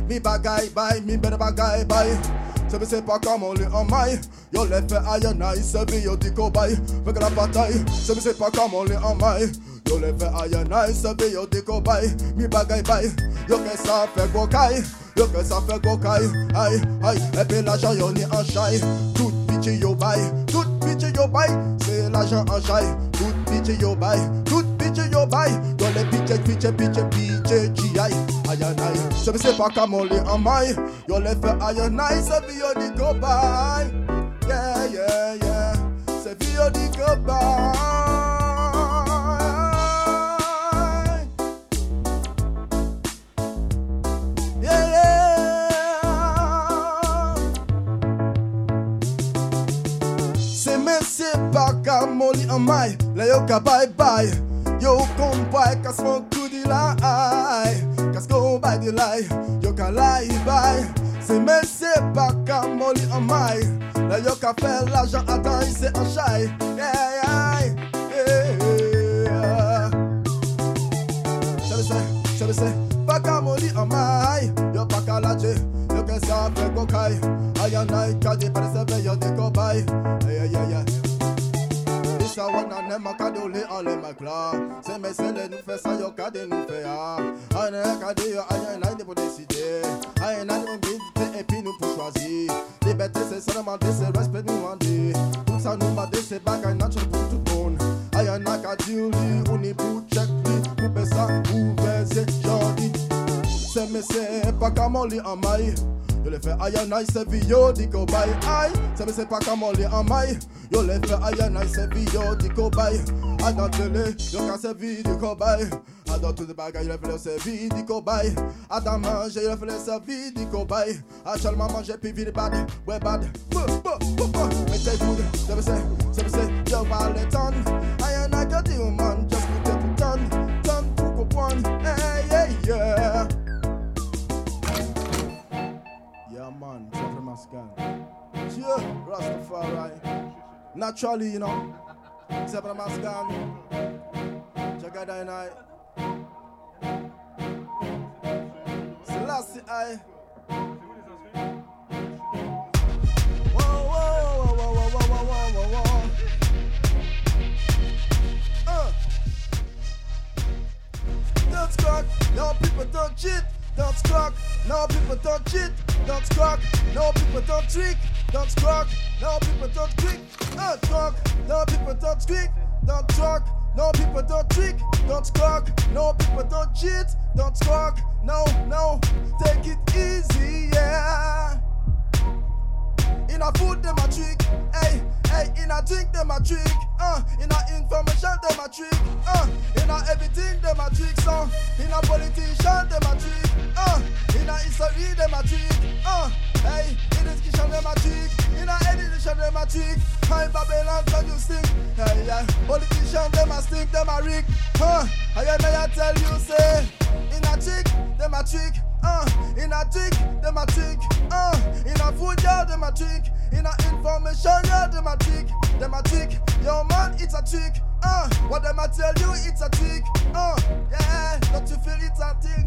Mi bagay bye, mi better bagay bye. Je ne sais pas comment lui en maille. Yo les fait aïe naïe, c'est bio du cobaye. Fait que la bataille, je ne sais pas comment lui en maille. Yo les fait aïe naïe, c'est bio du cobaye. Mi bagaille baille. Yo que ça fait gokai. Yo que ça fait gokai. Aïe, aïe. Eh Et puis l'argent yo ni chai. Tout pitié yo baille. Tout pitié yo baille. C'est l'argent en chai. Tout pitié yo baille. Tout travail. Dans les piche, piche, piche, GI Ayanai, je me sais pas comment en maille Yo les fait ayanai, c'est vie on dit go bye Yeah, yeah, yeah, c'est vie on dit go bye C'est pas qu'à molly en maille, la yoka bye bye. Yo, compa, qu'à smoke to the lie. Qu'à go by the lie. Yo, qu'à lie by. C'est même c'est pas qu'à molly en maille. La yo, qu'à faire l'argent, attends, il s'est shy. Yeah Yeah, yeah, yeah. Je le sais, je le sais. Pas qu'à molly en maille. Yo, pas qu'à la Dieu. Yo, qu'à ça fait cocaille. Aïe, aïe, aïe, qu'à des persévérances, yo, des cobayes. Yeah, yeah, yeah. Isha wana ne makadole ale makla. Se le nou fe sa yo kade nou fe ya. Ane kade yo anye nan de pou deside Anye nan nou gidite epi nou pou chwazi Liberté se sa demande se respect nou mande Tout sa nou made se bagay natural pou tout bon Anye nan kadil li ou ni pou check li Pou pe sa ou veze jordi Se mesele pa kamon li amay Yo les fait aïe aïe c'est vie yo dit go bye aïe Ça me sait pas comment les en maille Yo les fait aïe aïe c'est vie yo dit go bye Aïe dans télé yo casse vie du cobaye Aïe dans toutes les bagages il a fait le service dit go bye Aïe dans manger il a fait le service dit go bye Aïe seulement manger puis vite bad ouais bad Mais c'est good ça me sait ça me sait yo valentine Aïe aïe aïe you man just put it on Turn to go one hey yeah yeah man, Mascal. Yeah, Rastafari. Naturally, you know. Trevor Mascal. Jagadai Selassie I. People don't cheat. Don't squawk, no people don't cheat. Don't squawk, no people don't trick. Don't squawk, no people don't trick. Don't squawk, no people don't squeak. Don't squawk, no people don't trick. Don't squawk, no people don't cheat. Don't squawk, no, no, take it easy, yeah. In a food, them a trick. Hey, hey, in a drink, them a trick. Uh, in a information, them a trick. Uh, in a everything, them a trick. So, in a politician, them a trick. Uh, in a history, them a trick. Uh, hey, in education, them a trick. In a education, them a trick. High Babylon, can you sing? Hey, yeah, politician, them a stink, them a rick. Uh, I I tell you, say, in a trick, them a trick. in a tick, them a tick, in a food, yeah, them a in a information, yeah, them a tick, a tick, yo man, it's a tick, uh, what them a tell you, it's a tick, uh, yeah, don't you feel it's a tick?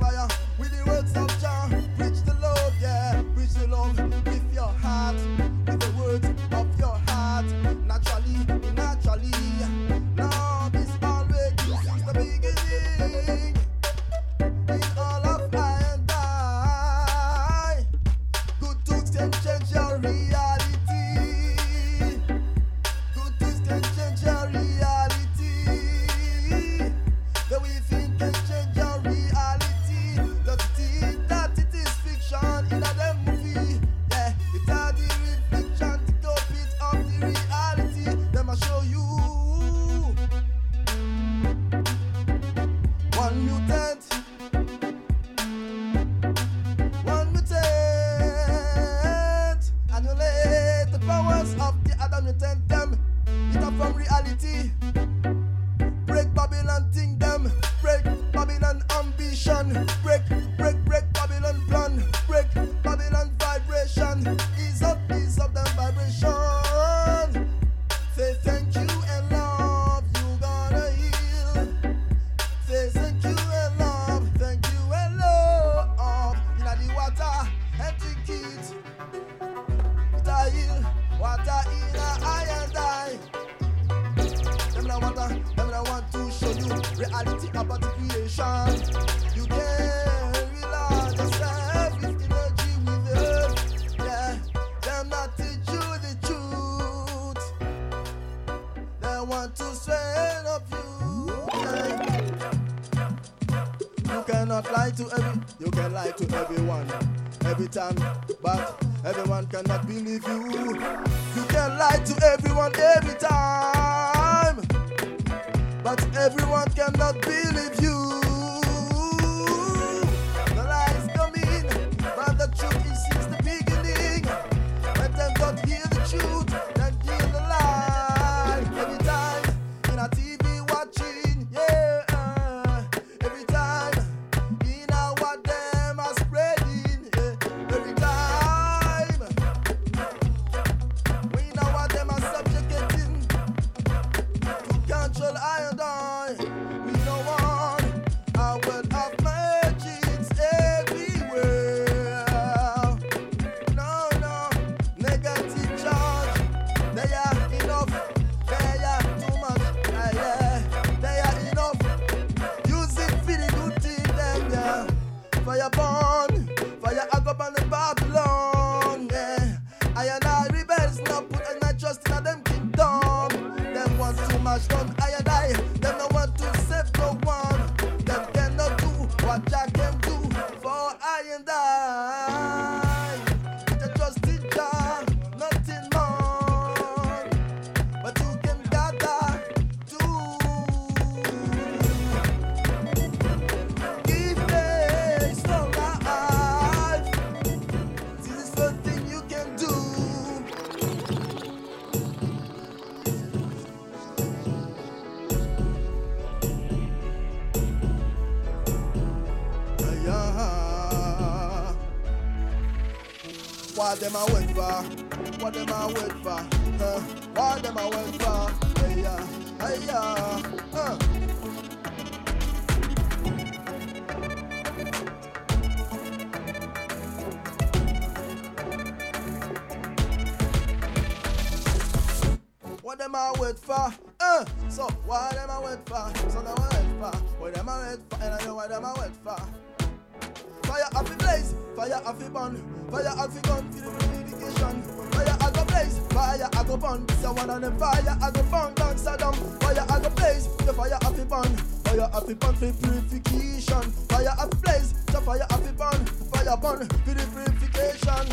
burn, fire off the burn for purification. Fire the blaze, the fire off the burn, fire burn for the purification.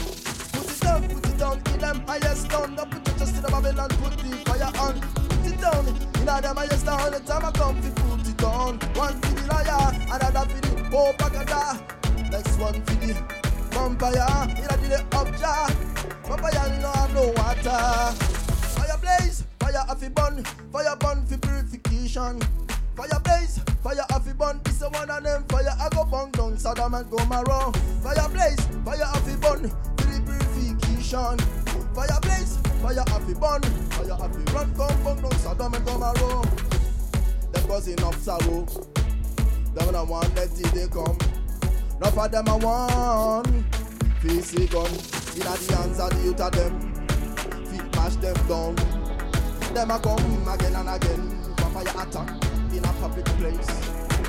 Put it down, put it down in them highest down. Don't put it just in the Babylon, put the fire on. Put it down in them highest down. The time I come to put it down. One for the liar, another for the oh bagada. Next one for the vampire. In a the up jar. Vampire you know have no water. Fire blaze, fire off the burn, fire burn for purification. Fire blaze, fire off burn. This is one of them. Fire I go burn down Sodom and Gomorrah. Fire blaze, fire off burn for the purification. Fire blaze, fire off burn, fire off run come burn down Sodom and Gomorrah. Them causing up sorrow. Them the one let it they come. Enough of them a one. Face it gun inna the hands of the youth of them. Feet mash them down. Them a come again and again. Fire attack in a public place.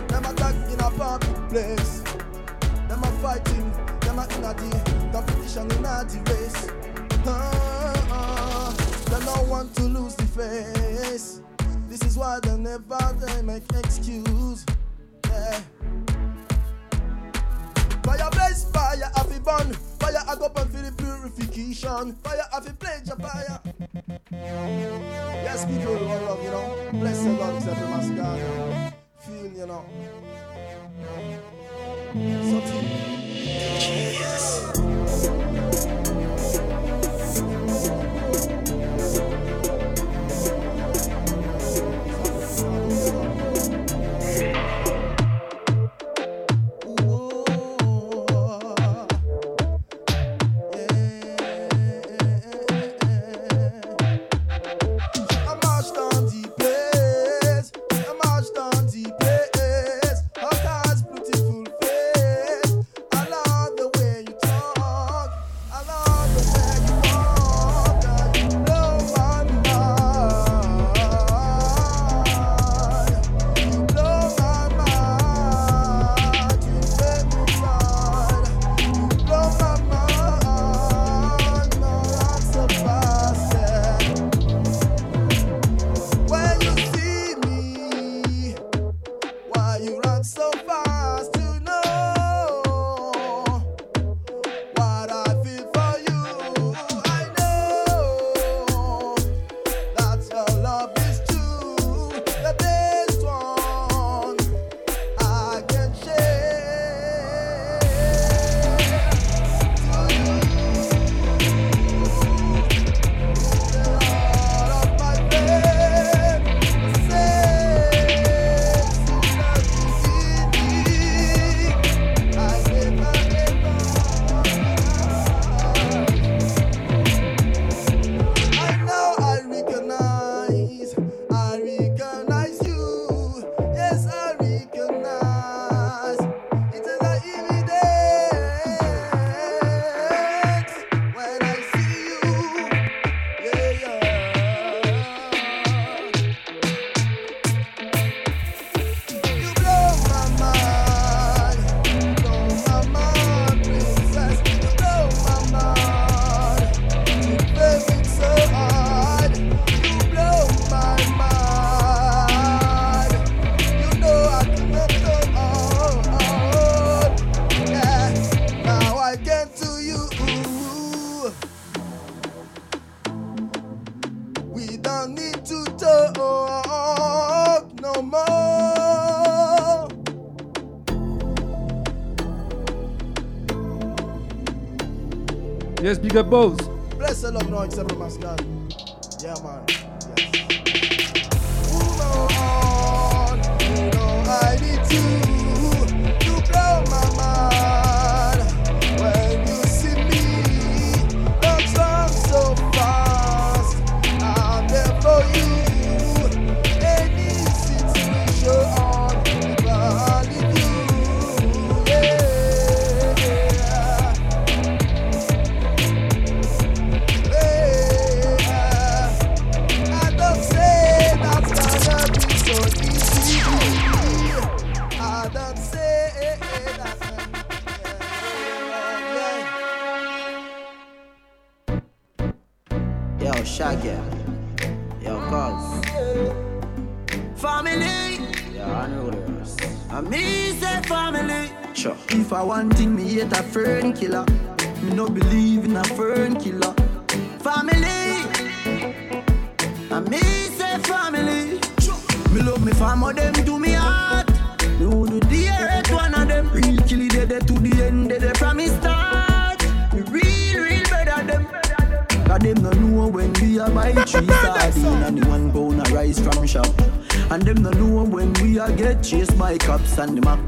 Them attack in a public place. Them a fighting. Them a inna the competition inna the race. Ah, ah. Them no want to lose the face. This is why they never they make excuse. Yeah. Fire blaze, fire happy burn. Fire I go burn for the purification. Fire happy your fire. Yes, people who love, you know. Bless the Lord, every mass God. Feel, you know. Something. sound, Big up, both. Bless the Lord, no, except for Pascal. Yeah, man.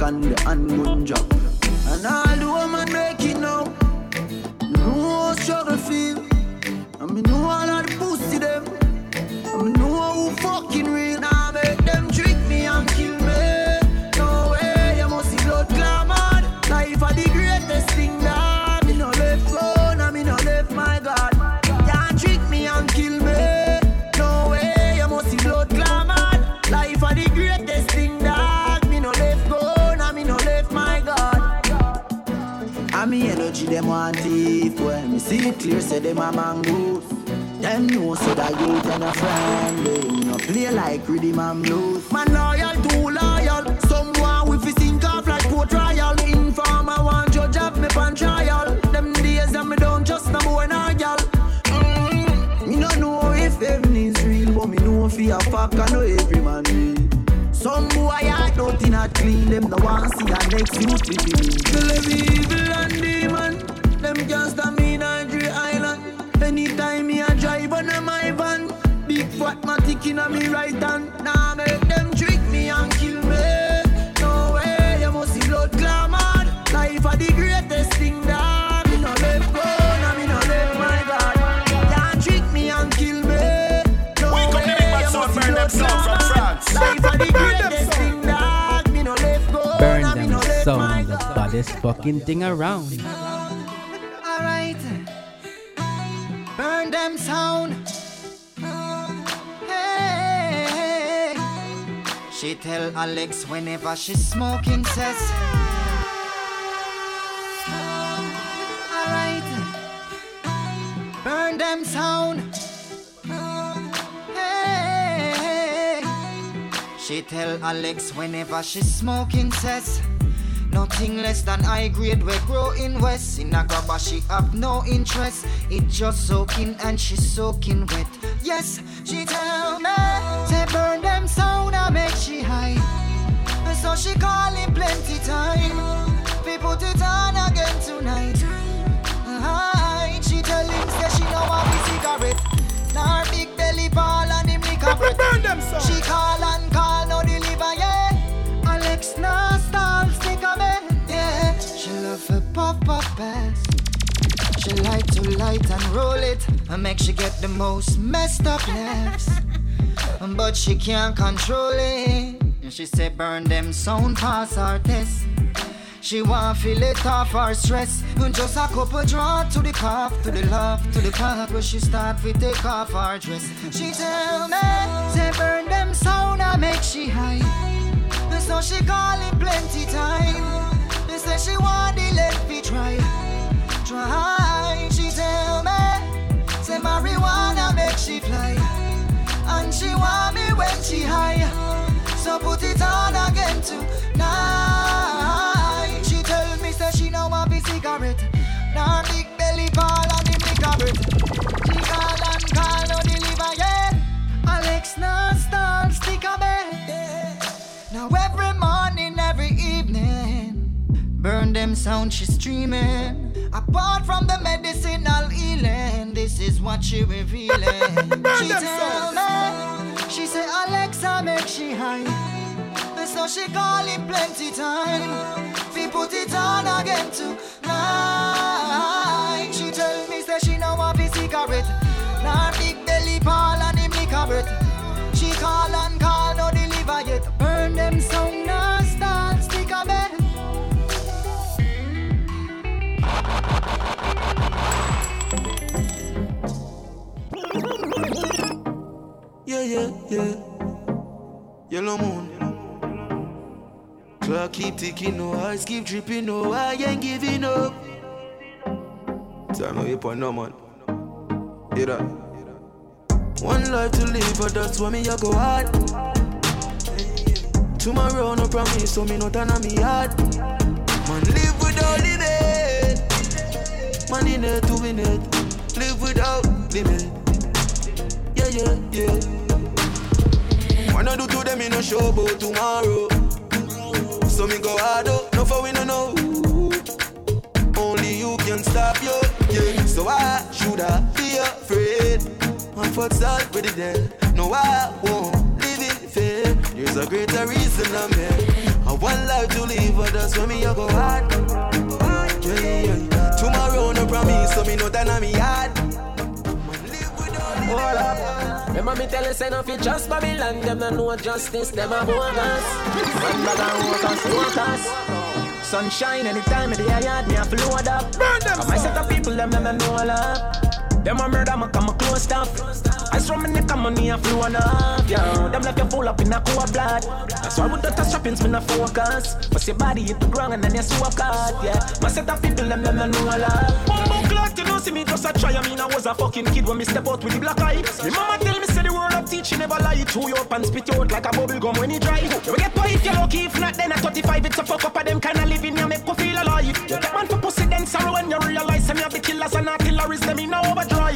and around. Alright. Burn them sound. She tell Alex whenever she's smoking says. Alright. Burn them sound. Hey. She tell Alex whenever she's smoking says. Nothing less than high grade we grow in West. In a grabber she have no interest. It just soaking and she soaking wet. Yes, she tell me say burn them sound and make she high. And so she calling plenty time. We put it on again tonight. Aye, she tell him say she know want a cigarette. Nor big belly ball and him liquor breath. Burn them sound. She call a puff puff pass. She like to light and roll it and make she get the most messed up laughs. But she can't control it. And she say burn them sound pass her test. She want feel it off her stress. And just a couple draw to the cough, to the laugh, to the part where she start to take off her dress. She tell me, say burn them sound and make she high. And so she call it plenty time. Say she want the left be try. Try, she tell me. Say marijuana make she fly. And she want me when she high. So put it on again tonight. Burn them sound she's streaming. Apart from the medicinal healing, this is what she revealing. she tell me, she say Alexa make she high. So she call it plenty time. We put it on again tonight. She tell me say she no want a cigarette. Nor big belly ball Yeah, yeah, yeah. Yellow moon. Clock keep ticking, no eyes keep dripping, no I ain't giving up. Time no hip on no man. Hear that? One life to live, but that's why me I go hard. Tomorrow no promise, so me not turn on me hard. Man live without limit. Man in it to win it. Live without limit. Yeah, yeah, yeah. Wanna do to them in a show about tomorrow. So me go hard up, no for we no know. Only you can stop you, yeah. So why should I be afraid? I'm with it then. No, I won't live in fear. There's a greater reason I'm here. I want life to live, but that's when me I go hard. Yeah, yeah. Tomorrow no promise, so me know that I'm hard. Hold up. Remember me tell you, say no fi just Babylon. Them no know justice, them a bogus. One bag of workers. Sunshine anytime of the yard, me a float up. Burn them. My set of people, them them know love. Them a murder, me come a close stuff. I saw me neck and money a flow up, yeah. Them left you full up in a cool blood. That's why with the touch trappings, me no focus. But your body hit the ground and then you swap card, yeah. My set of people, them them know love. Bumbo clock, you know, see me just a try. I mean, I was a fucking kid when me step out with the black eye. Me mama tell me say the word of teaching never lie. Chew you up and spit you out like a bubble gum when you dry. You get pie if you're lucky, if not, then at 35 it's a fuck up of them kind of living. You make you feel alive. You get man for pussy, then sorrow when you realize. And me have the killers and not killers, them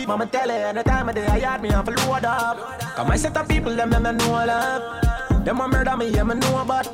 in overdrive. Mama tell her any time of day I yard me have a load up. Cause my set of people, them them know love. Them a murder me, yeah, me know about.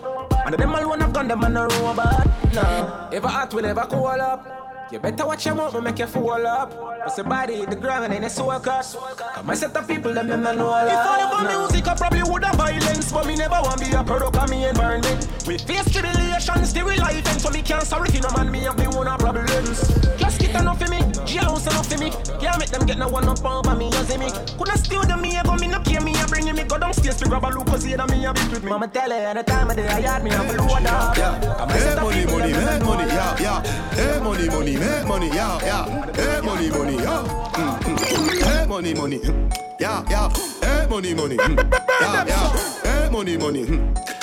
And them alone have gun, them a no robot. No, if I hot, we never call up. You better watch your mouth, me make you fall up. Cause your body hit the ground and then it's so cut. Cause my set of people, them them know love. If I never music, I probably would have violence. But me never want to be a product of me environment. We face tribulations, still we life and so me can't sorry if you no man, me have the one of problems. Just get enough for me, jailhouse enough for me. Can't make them get no one up over me, you see me. Coulda steal them, me, go me no care me, I bring me, go down downstairs to grab a look cause and me a bit with me. Mama tell her anytime of day I had me a load up. Yeah. Hey, money, money, make money, yeah, yeah. Hey, money, money, make money, yeah, yeah. Hey, money, money, yeah. Mm, mm. Hey, money, money, yeah, yeah. Hey, money, money, yeah, yeah. Hey, money, money,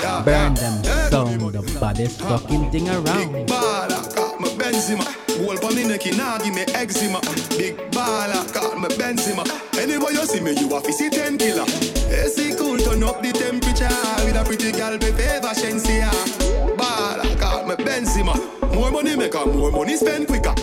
yeah, Burn them sound, the baddest fucking thing around. Big baller, got my Benzema. Goal for me neck, nah give me eczema. Big baller, got my Benzema. Anywhere you see me, you to see ten killer. AC cool, turn up the temperature with a pretty girl, be favor Shenseea. Got Benzema. More money make her, more money spend quicker.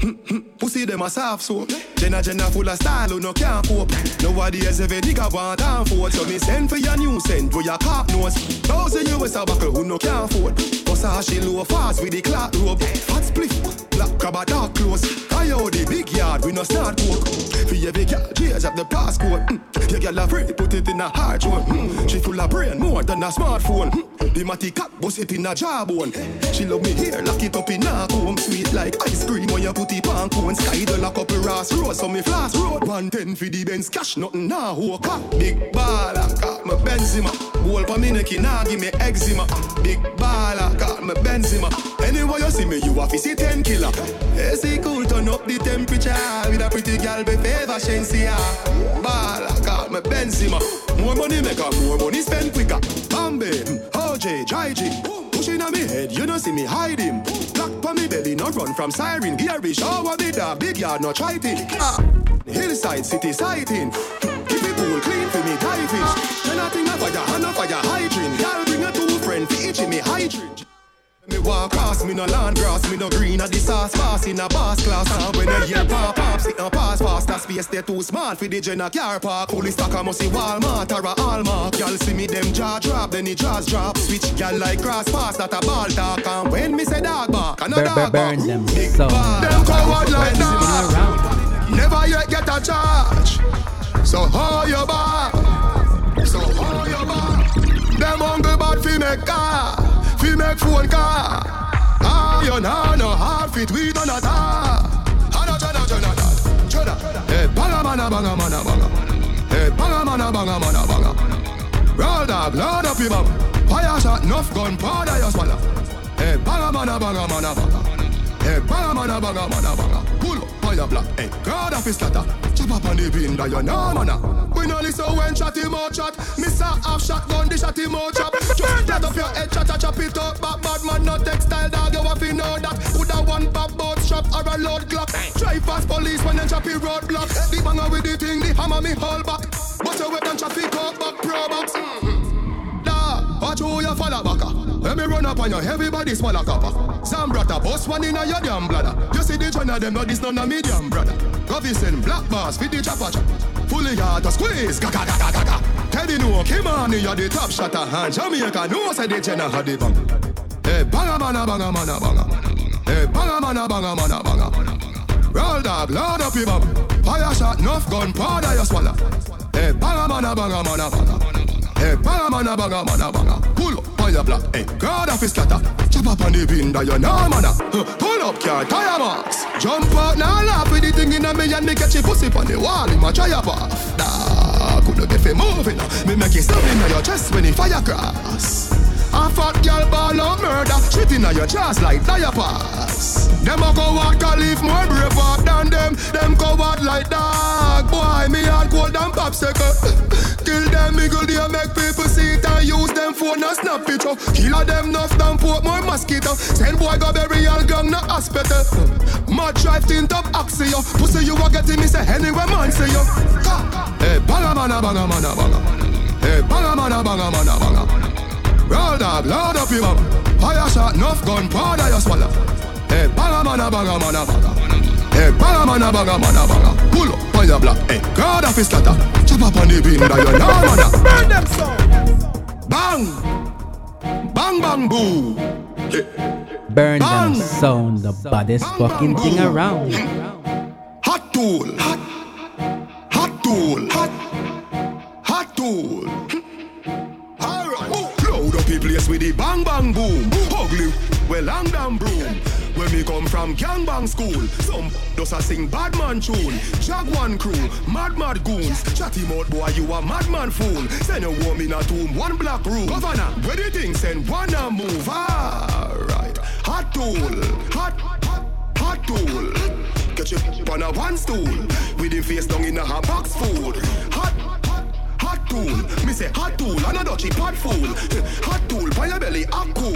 Hmm, hmm, pussy them a soft soap. Jenna Jenna full of style who no can't cope. Nowadays every nigga want and forth So me send for your new send for your cop nose Thousand US a buckle who no can't afford. Cause how she low fast with the clock rope. Fat spliff, black crab a dark clothes. I owe the big yard we no start coke For every girl change up the passcode. Mm. Your girl a free put it in a hard zone. Mm. She full of brain more than a smartphone. Mm. The matty cap bust it in a jawbone. She love me here lock it up in a comb. Sweet like ice cream when you put it on cone. Sky the lock up a Ross Road so me flash road. 110 for the Benz cash nothing nah walk up Big baller got me Benzema. Goal for me neck nah give me eczema. Big baller got me Benzema. Anyway, you see me you have to see 10 killer AC cool turn up the temperature With a pretty girl be favor Shenseea Baller got me Benzema More money make her more money spend quicker Bambi, mm, OJ, JG Pushing on me head, you don't see me him. Black on me belly, no run from siren. Gary shower me da big yard, no try it. Ah, hillside city sighting. Keep it cool, clean for me fish. Then I think of fire, hand fire hydrant. Y'all bring a two friend for each me hydrant. Me walk across, me no land grass, me no green at the sauce pass in a boss class. And when you hear pop pop, sit and pass fast. That space they too small for the Jenna car park. Fully stock, I must see Walmart or a Hallmark. Y'all see me them jaw drop, then the jaws drop. Switch y'all like cross pass, that a ball talk. And when me say dog bark, and a Burn, burn, dog bark. burn them sound. Them coward like that. around. Never yet get a charge. So hold your back. So hold your back. Them hungry bad fi make car, make phone car. Ah, you know no hard fit, we don't know that. Ah, no, no, no, no, no. Chada. Hey, banga mana, banga banga. Hey, banga mana, banga mana, banga. Roll dog, load up your bum. Fire shot, enough gun, powder your swallow. Hey, banga mana, banga mana, banga. Hey, banga mana, banga mana, banga. Pull up, fire black. Hey, God of his scatter. Chop up on the bean, that you know, mana. Ah. We no listen when chat him out chat. Miss a half shot gun, the him out chop. Just up your head, chat, chop it up. Back bad man, no textile dog, you have to know that. Put a one pop boat shop or a load clock. Drive past police when them choppy roadblock. The banger with the thing, the hammer me hold back. But your weapon traffic up back pro box. Mm-hmm. Da, watch who you follow. Let me run up on you, everybody swallow copper. Zambrata, boss one in a your damn bladder. You see the joint of them, no this none of medium brother. Govison, black bars, fit the chopper chop. Fully hard to squeeze, ga ga ga ga ga ga. Teddy no, come on, you're the top shotter. And Jamaica no say the Jenna had the bang. Hey, banga mana banga mana banga. Hey, banga mana banga mana banga. Roll dog, load up your bum. Fire shot, enough gun, powder you swallow. Hey, banga mana banga mana banga. Hey, banga mana banga mana banga. Pull up, fire black. Hey, God of his scatter. Chop up on the that you know mana. Huh, Pull up, car tire marks. Jump out now, laugh with the thing in a me and me catch a pussy on the wall in my tire bar. Nah, couldn't get fi moving. Me make it stop in your chest when it fire cross. A fat girl ball of murder. Shit inna your chest like pass Them a out can leave more brave up than them. Go out like dog. Boy, me hard cold than popsicle. Kill them, me go make people see it And use them phone and snap picture Kill them enough than put more mosquito. Send boy go bury all gang na hospital. Mad drive tint up axio Pussy you a getting me say anywhere man say you. Hey, banga mana banga mana banga. Hey, banga mana banga mana banga Roll dog, load up your bum. Fire shot, enough gun, powder you swallow. Hey, banga mana banga mana banga. Hey, banga mana banga mana banga. Pull up, fire black. Hey, God of his scatter. Chop up on the bean that you know mana. Burn them so. Bang, bang bang boo. Burn them sound, the baddest fucking thing around. Hot tool, hot, hot tool, hot, hot tool. The place with the bang bang boom. Ugly, well long damn broom. When we come from gangbang school, some does a sing bad man tune. Jaguan crew, mad mad goons. Chatty mouth boy, you a madman fool. Send a woman a tomb, one black room. Governor, where the thing send one a move. Alright, hot tool, hot, hot, hot tool. Get you on a one stool, with him face down in a hot box food. Hot tool. Me say hot tool, another cheap hot fool. Hot tool, your belly, hot cool.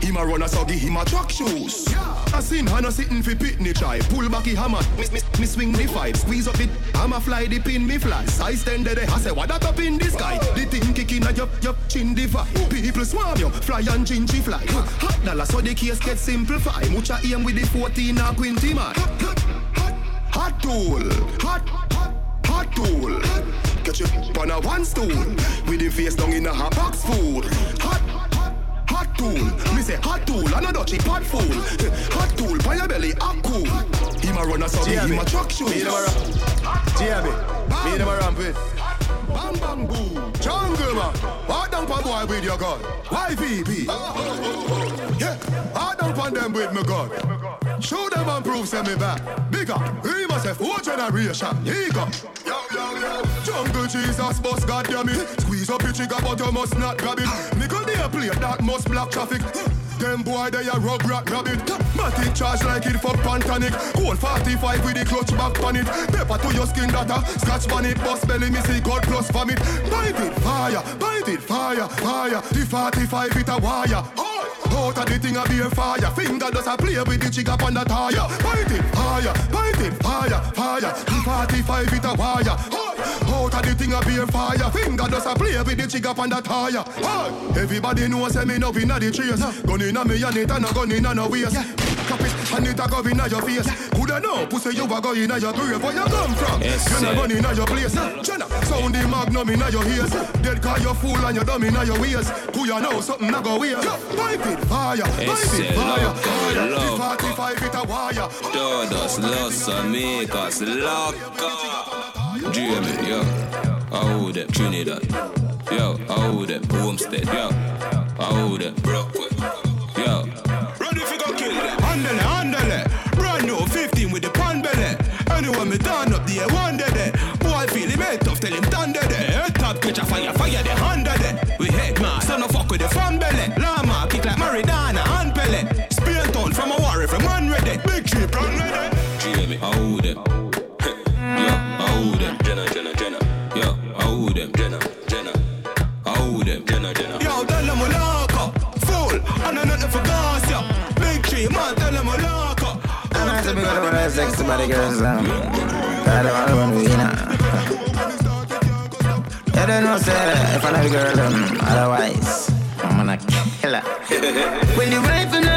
Him a run a soggy, him a track shoes. I seen Hannah sitting fi pitney try. Pull back he hammer, me, me, me swing me five. Squeeze up it, hammer fly the pin me fly. Size ten there, I say what that up in the sky. The thing kicking at your, your chin divide. People swarm you, fly and gingy fly. Hot dollar so the case get simplify. Mucha aim with the 14 or 20 man. Hot tool, hot, hot, hot tool. Get you on a one stool, with the face down in a hot box food. Hot, hot, hot tool. Me say hot tool, another cheap hot fool. Hot tool, by your belly, hot cool. Him a run a soggy, him a truck shoes. Me a ramp. Me a ramp with. Bang bang boom, jungle man. Hard down for boy with your gun. YVP. Oh, oh, oh, yeah, hard down for them with my gun. Show them and prove send me back. Bigger, he must have four generation. Yo. Jungle Jesus, boss, goddamn it. Squeeze up your trigger, but you must not grab it. Nickel there play that must block traffic. Them boy they a rub rat rabbit. Matic charge like it for pantanic. Cone 45 with the clutch back on it. Pepper to your skin data Scratch on it, bust belly, me see God plus vomit. Bite it, fire, bite it, fire, fire. The 45 it a wire. Out of the thing a be fire. Finger does a play with the chick up on the tire. Bite it, fire, bite it, fire, fire. The 45 it a wire. Out of the thing a be fire. Finger does a play with the chick up on the tire. Everybody knows say me no inna the trace Gun inna me and it and a gun inna no waist Cap it and it a go inna your face. Coulda know? Pussy you a go inna your grave Where you come from? Yes, you sir. no gun inna your place. Jenna, sound the magnum inna your ears. Dead cause you fool and you dumb inna your ways. Who you know? Something a go weird Pipe it, fire, pipe Ese it, fire, loco, fire The loco. 45 it a wire. Todos los amigos loco. Jamie, yo. How them Trinidad? Yo, how them Homestead? Yo, how them Brooklyn? Yo. Ready fi go kill them. Handle it, handle it. Brand new 15 with the pan belly. Anyone me turn up the one day. Boy feel him head tough, tell him thunder there. Head top catch a fire, fire the hundred there. We head man, so no fuck with the fan belly. Lama be with sex to body girls. Um, I don't want to you now. You don't know, say, if I know the girl, um, otherwise, I'm gonna kill her. when the rifle not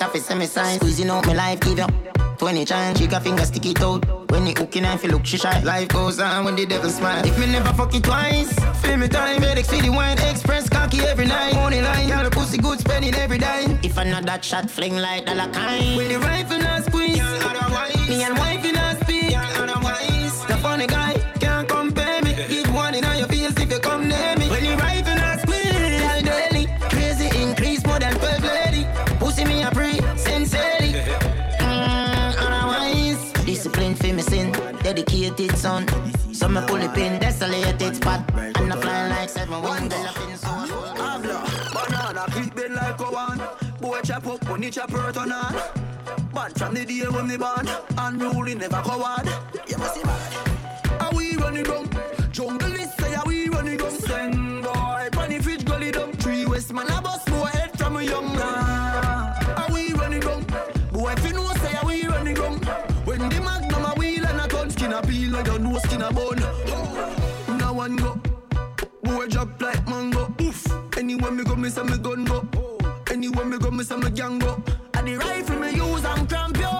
it a fi semi size. Squeezing out my life, give up. 20 chance. Chica finger stick it out. When the hooking knife, look she shy. Life goes on when the devil smile. If me never fuck it twice, feel me time. For the wine, express cocky every night. Money line, girl, the pussy good, spending every dime. If I not that shot, fling like dollar kind. When the rifle not squeeze, me and wife So me pull the pin, desolated spot. I'm not flying like seven wings. Banana clip bend like a one. Boy chop up you chop hurt on on. Bad from the day when me born. Unruly never coward. You must see bad. Are we running down? Jungle is say are we running down? Send boy, funny fridge gully down. Three West man a bus boy head from a young man. Nose skin a bone. Now one go. Boy drop like mango. Oof. Anywhere me go, me say me gun go. Anywhere me go, me say me gang go. And the rifle me use and cramp yo.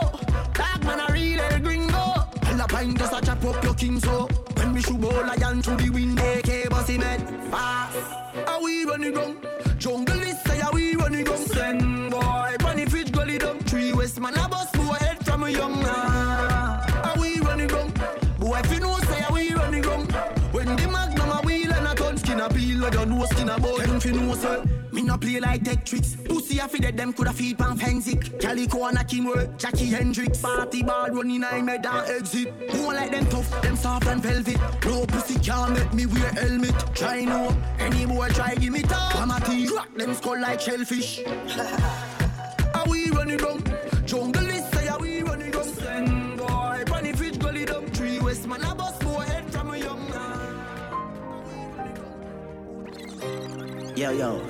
Dark man a real El Gringo. Hell a pint just a chop up your king so. Oh. When me shoot ball lion through the wind, AK bossy man fast. Are we running down? Jungle is say are we running down? Send boy, bunny fridge gully down. Three West man a bus boy head from a young man. Skin peel, I know skin a boy. If you know say. Me no play like tech tricks. Pussy a fi dead, them coulda feed pan Fenzik. Calico and a Jackie Hendrix. Party ball running I made and exit. Who like them tough, them soft and velvet. No pussy can't make me wear helmet. Try no, any boy try give me top. I'm a tea, rock them skull like shellfish. Are we running down? Jungle Yo, yo.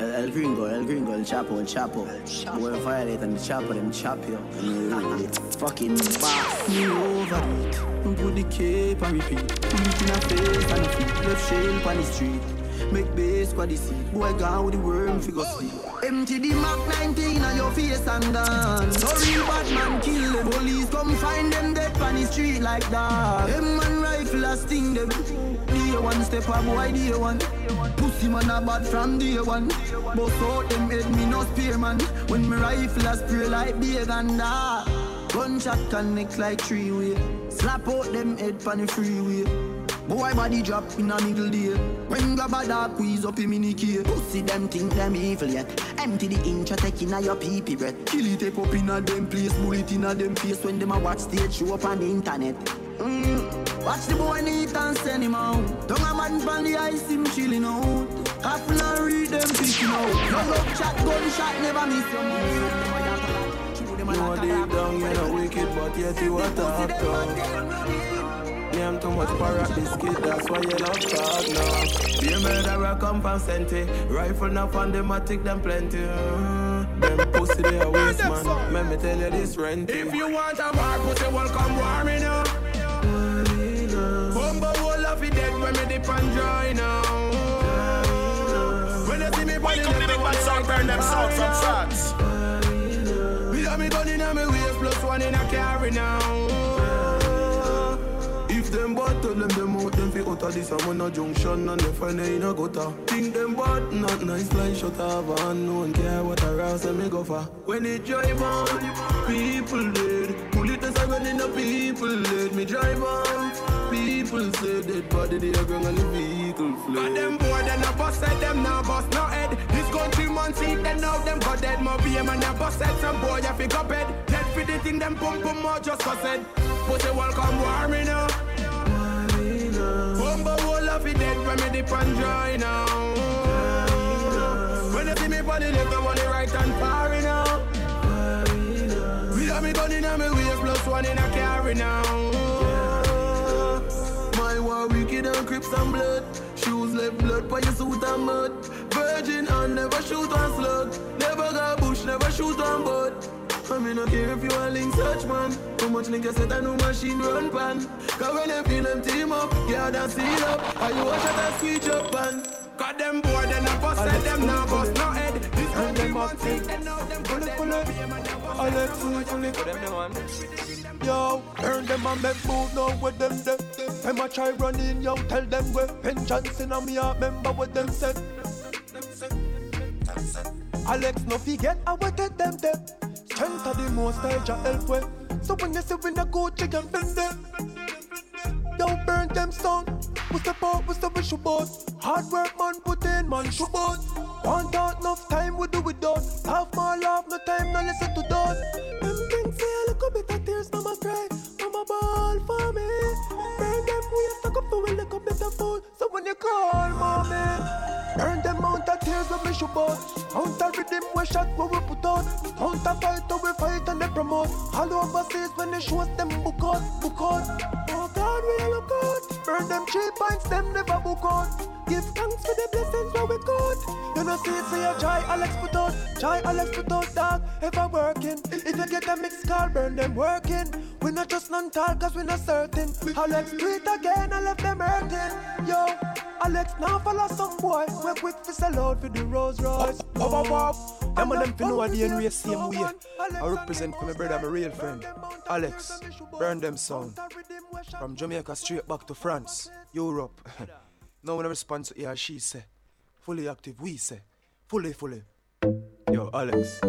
El, el gringo, el gringo, el chapo, el chapo. Violate and the chapo, them chop you. Mm. Fucking boss. Me over it. Put the cape and repeat. Put it in a face and a feet. Left shell on the street. Make base for the seat. Boy gone with the worm figure sleep. Empty the Mac 19 on your face and dance. So real bad man kill them. Police come find them dead on the street like that. Them man rifle a sting them. One step a boy, day one. Pussy man a bad from day one. Bust out them head, me no spear man. When me rifle a spray like big and that. Gunshot connect like three way. Slap out them head pon the freeway. Boy body drop in a middle day. When grab a dog squeeze up in the key. Pussy them think them evil yet. Empty the inch a take in a your pee pee breath. Kill it up up in a them place. Bullet in a them face when them a watch stage show up on the internet. Mm. Watch the boy neat and send him out. Don't a man from the ice him chilling out. Happen and read them picking out. No love chat, gunshot never miss your. You are deep down, you know wicked, but yet you are talk tough. Me I'm too much para this kid, that's why you love talk now. Be a murderer, come from Senti. Rifle enough on them, I take them plenty. Them pussy, they a waste, man. Let me tell you this rent. If you want a war, pussy, welcome war me now. When me dip and dry now. When you see me Wake up the big bad sound, burn them sound from France. Me have me gun in a me waist, plus one in a carry now. If them bad, tell them them out, them fi of this I'm on a junction and they find they in a gutter Think them bad, not nice like shut up and no one care what a rouse and me go for When it drive on, people dead Pull it aside when in a people dead Me drive on, people say dead body they are going on the vehicle fled Got them boy, then I bust head, them now bust no head. This country man see them now them got dead. More be a man ya bust head, some boy ya pick up head. Dead for the thing, them pump pump more just cause head. But they welcome war me now. Bumbo wall of it dead when me dip and dry now. When you see me body left, I'm on the right and far now. We have me gun in a me waist, plus one in a carry now. My war wicked and crips and blood. Shoes left blood by your suit and mud. Virgin and never shoot on slug. Never got bush, never shoot on bud. I mean, no care if you a link search man. Too much niggas set a new machine run pan. Cause when they feel them team up, yeah, that seal up. Are you watch out and squeeze up and Got them boy, then I bust head, them now bust no head. This country man see them now them got dead. More be a man ya bust head, Alex, now fully, you fully. pick up them one. Yo, earn them and make move now with them there. Them a try running, yo, tell them where. Pen Johnson and me a member what them said. Alex no forget I will get them there. Strength of the most I ja help way. So when you see when I go check and bend them. Yo, burn them sound. We step out, we step we should boss. Hard work man put in, man should boss. Want out enough time, we do it done. Laugh more laugh, no time, no listen to done. Them things say a little bit of tears, mama cry. Mama ball for me. Burn them, we stuck up for a little bit of food. So when you call mommy, burn them mount of tears when we should boss. Mount of rhythm, we shot where we put on. Mount of fight, we fight and they promote. All overseas when they show us them book out, book out. Oh God, we look out. Burn them cheap points, them never book out. Give thanks for the blessings where we got. You know, see, say a try Alex put out, try Alex put out, dog, ever working. If you get a mixed call, burn them working. We not just non talk, cause we not certain. Alex tweet again, I left them hurting. Yo, Alex now follow some boy. We quick to sell out for the Rolls Royce. Pop, pop, pop. Them and them fi know the way same way. I represent for my brother, my real friend. Alex, burn them sound. From Jamaica straight back to France, Europe. no one response to hear she say. Fully active. We say, fully, fully. Yo, Alex.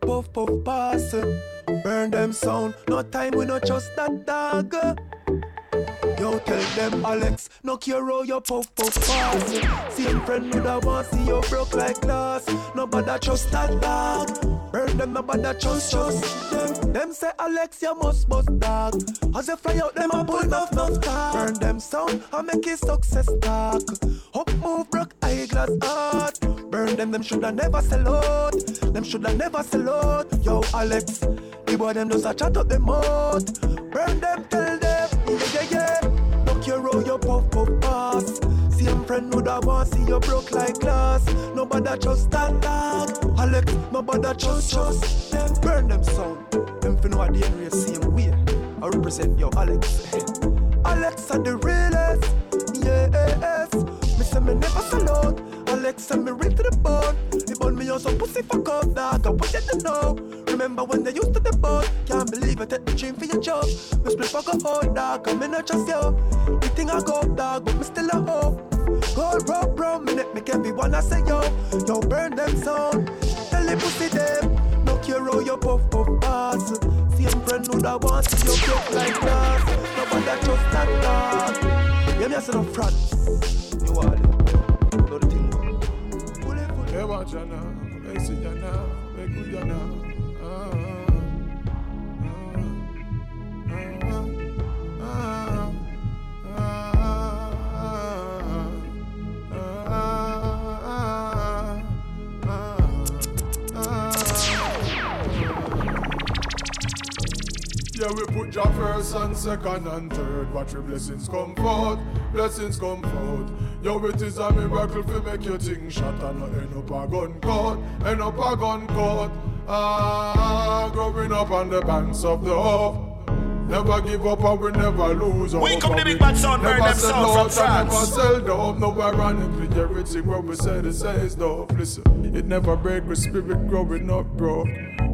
Puff, puff, pass. Burn them sound. No time, we no trust that dog. Yo, tell them Alex, no care how you puff puff pass. Same friend would have want see you broke like glass. Nobody trust that dog. Burn them, nobody trust trust them. Them say Alex, you must bust dog. As you fly out, them a pull enough no talk. Burn them sound, I make it success talk. Up move, broke eyeglass heart. Burn them, them shoulda never sell out. Them shoulda never sell out. Yo, Alex, the boy them just a chat up them mouth. Burn them, tell them, yeah, yeah, yeah. Friend would have want see you broke like glass. Nobody trust that dog. Alex, nobody trust trust them. Burn them sound. Them fin know the area same way. I represent yo Alex. Alex are the realest. Yes. Me say me never sell out. Alex send me right to the bone. The bone me on some pussy fuck up dog. I want you to know. Remember when they used to the boat? Can't believe I take the dream for your job. Me split fuck up hard dog. I'm in a trust yo. The think I go dog, but me still a hope. Gold rope, bro, me net make everyone I say yo. Yo, burn them sound. Tell the pussy them. No care how you puff puff pass. Same friend would have want to you broke like glass. Nobody trust that dog. Yeah, me I say no front. You are it. Know the thing. Hey, watch ya now. Hey, see ya now. Hey, good ya now. Yeah, we put your first and second and third. Watch your blessings come forth, blessings come forth. Yo, it is a miracle to make your thing shot and not end up a gun court, end up a gun court. Ah, growing up on the banks of the Hope. Never give up and we never lose hope. We come the big bad sound, burn them sound from France. Never sell dope, no ironically everything what we say to say is dope. Listen, it never break with spirit growing up, bro.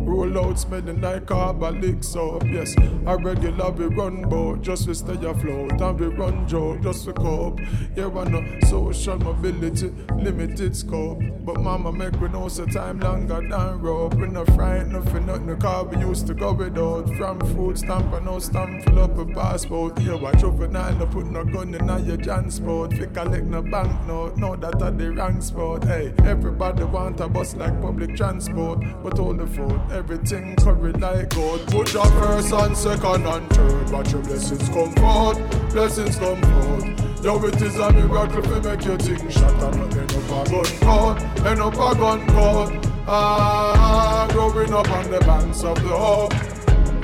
Roll out, smelling like carbolic soap. Yes, I regular we run boat just to stay afloat, and we run joke just to cope. Yeah, I know social mobility, limited scope. But mama make we know so time longer than rope. We no frightened for nothing, the car we used to go without. From food stamp and no stamp fill up a passport. Yeah, watch over nine, no put no gun in your transport. Fi collect no bank note, know that at the wrong spot. Hey, everybody want a bus like public transport, but all the food, everything curry like gold. Put your first and second and third, but your blessings come forth, blessings come forth. Yo, it is a miracle to make your thing shot and not end up a gun court, end up a gun court. Ah, growing up on the banks of the Hope.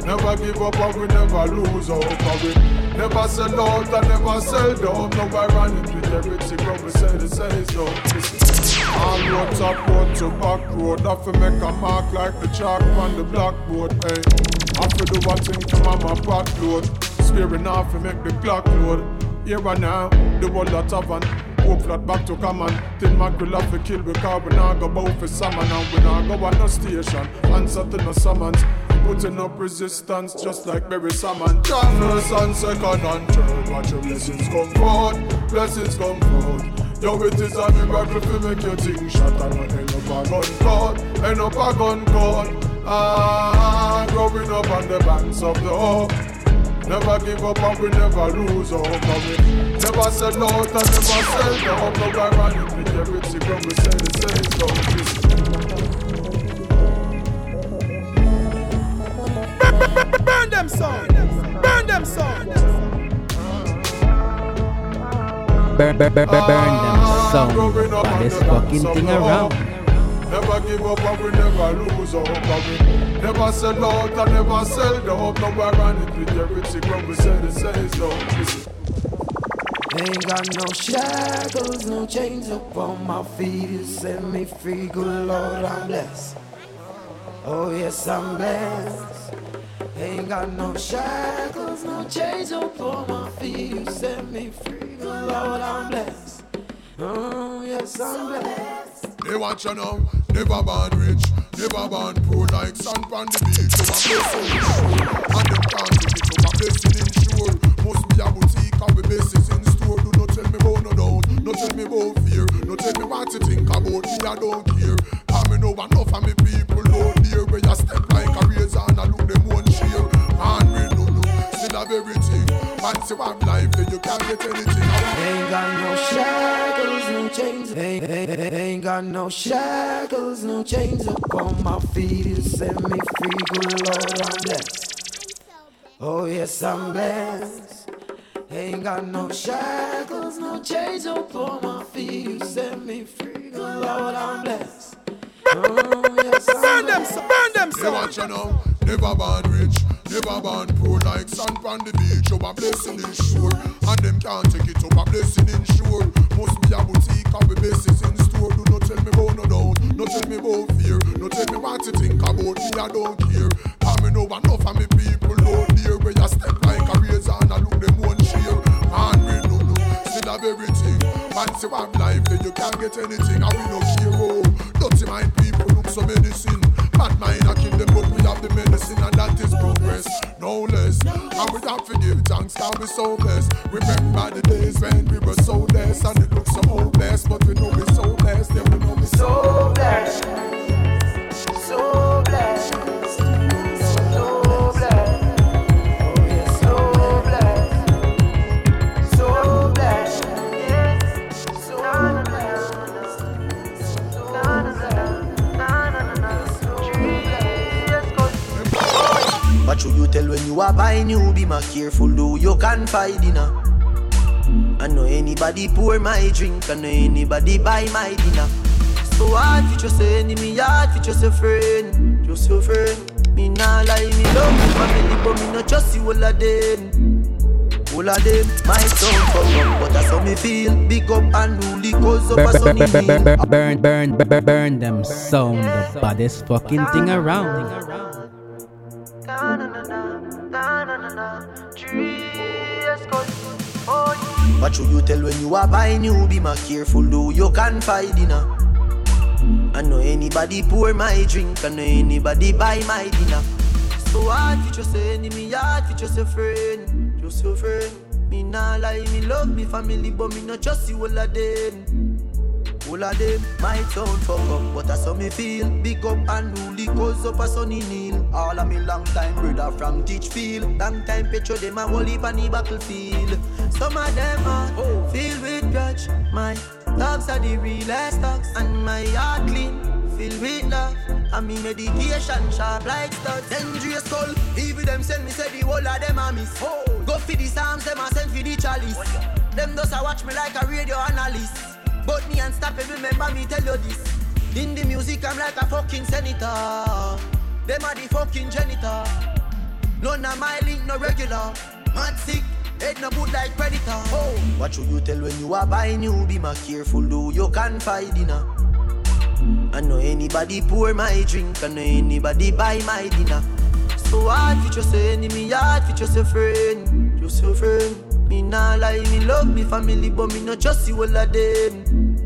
Never give up and we never lose hope and we never sell out and never sell down. No ironic with everything when we say the say so. All road top road to back road. Have to make a mark like the chalk on the blackboard Hey, have to do a thing to mama back load. Spearing off to make the clock load. Here and now, the world that have an Hope flat back to common. Thin mackerel have to kill because we not go bout for salmon And we not go on no station. Answer to no summons Putting up resistance just like Barry Salmon John first and second and third. Watch your blessings come forth Blessings come forth Yo, it is a miracle to make your thing shot And not end up a gun court End up a gun court. Ah, growing up on the banks of the Hope. Never give up and we never lose hope. And we Never sell out and never sell down. No ironic with everything when we say the same so Burn them sound. Burn them sound. Burn, burn, burn, burn, burn them ah, sound. Baddest fucking thing around. Never give up and we never lose hope and we Never sell out and never sell down No ironic with everything when we say the same so Listen. Ain't got no shackles, no chains up on my feet. You set me free, good Lord, I'm blessed. Oh yes, I'm blessed. Ain't got no shackles, no chains up on my feet. You set me free, good Lord, I'm blessed. Oh yes, I'm blessed. They want you know, never born rich, never born poor like sand on the beach. So my blessing sure, and them can't take it. So my blessing ensure, must be a boutique and we basis in store. Tell me about no doubt, no tell me about fear, no tell me what you think about me, I don't care. Cause me know enough of me people out there where you step like a razor and I look them one share. Man, we no no, still have everything. Once you have life, then you can't get anything. Ain't got no shackles, no chains. Ain't, ain't, ain't got no shackles, no chains upon my feet. You set me free, good Lord, I'm blessed. Oh yes, I'm blessed. Ain't got no shackles, no chains upon my feet. You set me free, good Lord, I'm blessed. Oh yes, I'm Burn them, burn them, so watch you know. Never born rich, never born poor like sand on the beach. Oh, a blessing is sure, and them can't take it up. A blessing sure. Must be a boutique and we bases in store. Do not tell me about no doubt, no tell me about fear, no tell me what you think about me. I don't care. Cause me know enough of me people out there where you step like a razor and I look them one share. And we no no, still have everything. Once you have life, then you can't get anything. And we no care. Oh, dirty mind people look so medicine. Bad mind I kill them, but we have the medicine and that is progress, no less. And we have to give thanks, cause we so blessed. Remember the days when we were so less and it looks so hopeless, but we know we so blessed. Yeah, we know we so blessed. Should you tell when you are buying you? Be my careful, though you can find dinner. I know anybody pour my drink, I know anybody buy my dinner. So hard for just your enemy, hard for just your friend, just your friend. Me nah lie, me love me family, but me not trust you all of them. All of them, my son fuck up, but that's how me feel. Big up and rule, cause up a sunny burn, burn, burn, burn, burn, burn, burn them sound the baddest fucking thing around. What should you tell when you are buying you? Be my careful, though you can find dinner. I know anybody pour my drink, I know anybody buy my dinner. So hard for just enemy, hard for just your friend, just your friend. Me nah lie, me love me family, but me not trust you all of them. All of them might sound fuck up, but I saw me feel. Big up and rule, cause up a sunny kneel. All of me long time brother from Teachfield. Long time petro them a whole heap on the battlefield. Some of them are filled with grudge. My dogs are the realest dogs, and my heart clean, filled with love. And me medication sharp like studs. Dangerous skull, even them send me say the whole of them a miss. Go for the psalms, them a send for the chalice. Them does a watch me like a radio analyst. But me unstoppable, remember me tell you this. In the music, I'm like a fucking senator. Them are the fucking janitor. None of my link, no regular. Mad sick, head no boot like predator. Oh. What should you tell when you are buying you? Be more careful, do you can find dinner. I know anybody pour my drink, I know anybody buy my dinner. So hard for just enemy, hard for just your friend, just your friend. Me nah lie, me love me family, but me not trust you all of them.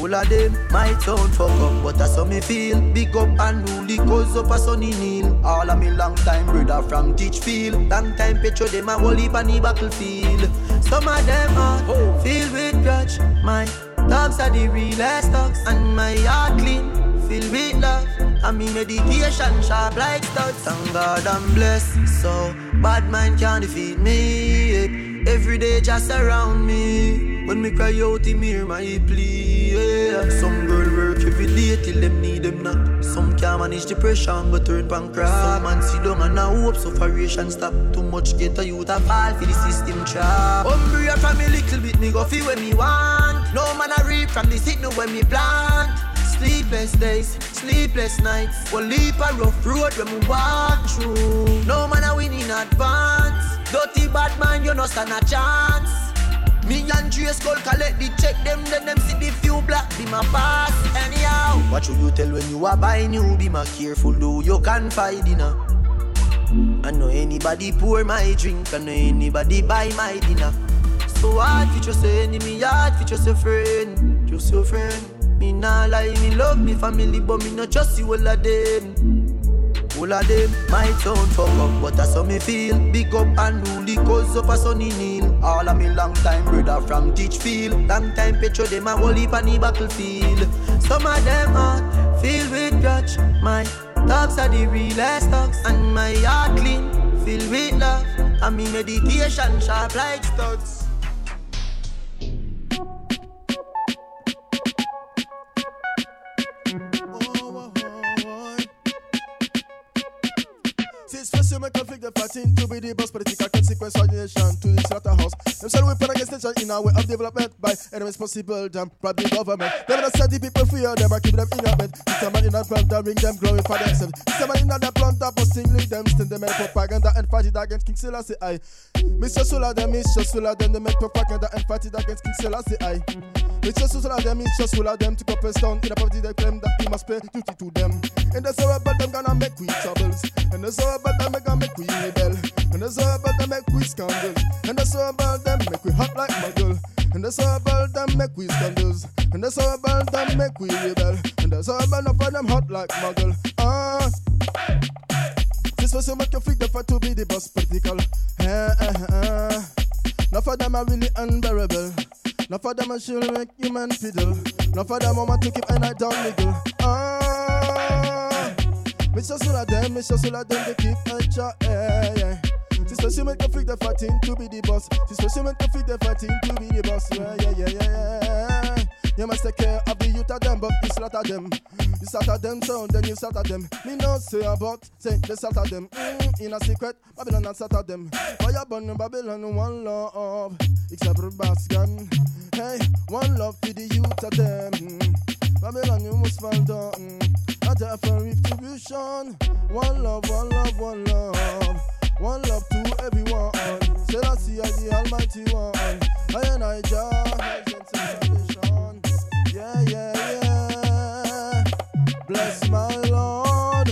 All of them might sound fuck up, but that's how me feel. Big up and rule, cause up a sunny kneel. All of me long time brother from Teachfield. Long time petro them a whole heap on the battlefield. Some of them are filled with grudge. My dogs are the realest dogs, and my heart clean, filled with love. And me meditation sharp like studs. Thank God I'm blessed, so bad mind can't defeat me. Every day just around me. When me cry out, him hear my plea. Yeah. Some girl work every day till them need them not. Some can't manage depression but turn pancreas. Some man sit down and now hope sufferation stop. Too much get a youth a fall for the system trap. Umbrella from me little bit me go feel when me want. No man a reap from the signal when me plant. Sleepless days, sleepless nights. One leap a rough road when we walk through. No man a win in advance. Dirty bad man, you no stand a chance. Me and Dre Skull collect the check them, then them see the few black be my pass. Anyhow, what should you tell when you are buying you? Be my careful, though you can find dinner. I know anybody pour my drink, I know anybody buy my dinner. So hard for just your enemy, hard for just your friend, just your friend. Me nah lie, me love me family, but me not trust you all of them. All of them might sound fuck up, but that's how me feel. Big up and rule cause up a sunny kneel. All of me long time brother from Teachfield. Long time petro them a whole heap on the battlefield. Some of them heart filled with grudge. My thoughts are the realest thoughts, and my heart clean, filled with love. And me meditation sharp like studs. You make a fig the fighting to be the boss political consequence of the nation to the slaughterhouse. Them we put against nation in our way of development by any responsible them private government. Them not set the people free or them are keep them in a bed. It's a man in a plant that bring them glory for themselves. It's a man in a plant that posting lead them stand them make propaganda and fight it against King Selassie I. Mr. Sula them, Mr. Sula them, they make propaganda and fight it against King Selassie I. Mr. Sula them, Mr. Sula them to couple down in a poverty they claim that we must pay duty to them. And that's all about them gonna make we troubles. And that's all about them gonna make we rebel. And that's all about them make we scandal. And that's all about them make we hot like muggle. And that's all about them make we scandals. And that's all about them make we rebel. And that's all about enough of them hot like muggle. Ah. This was to make you the fight to be the boss political. Eh, eh, eh. Enough them are really unbearable. Enough of them are sure make human fiddle. Enough of them want to keep a night down niggle. Ah, Sula them, Mr. Sula them, they keep a chat, yeah, yeah. This was you make you freak the fighting to be the boss. Make you freak the fighting to be the boss. Yeah, yeah, yeah, yeah, yeah. You must take care of the youth of them, but you slaughter them. You slaughter them, so then you slaughter them. Me no say about, say they slaughter them. Mm, in a secret, Babylon and slaughter them. Fire burn Babylon, one love. Except for Basgan. Hey, one love for the youth of them. Mm. Babylon, you must fall down. Not there for retribution. One love, one love, one love. One love to everyone. Selassie, I the Almighty One. I and I, Jah, yeah, yeah, yeah. Bless my Lord.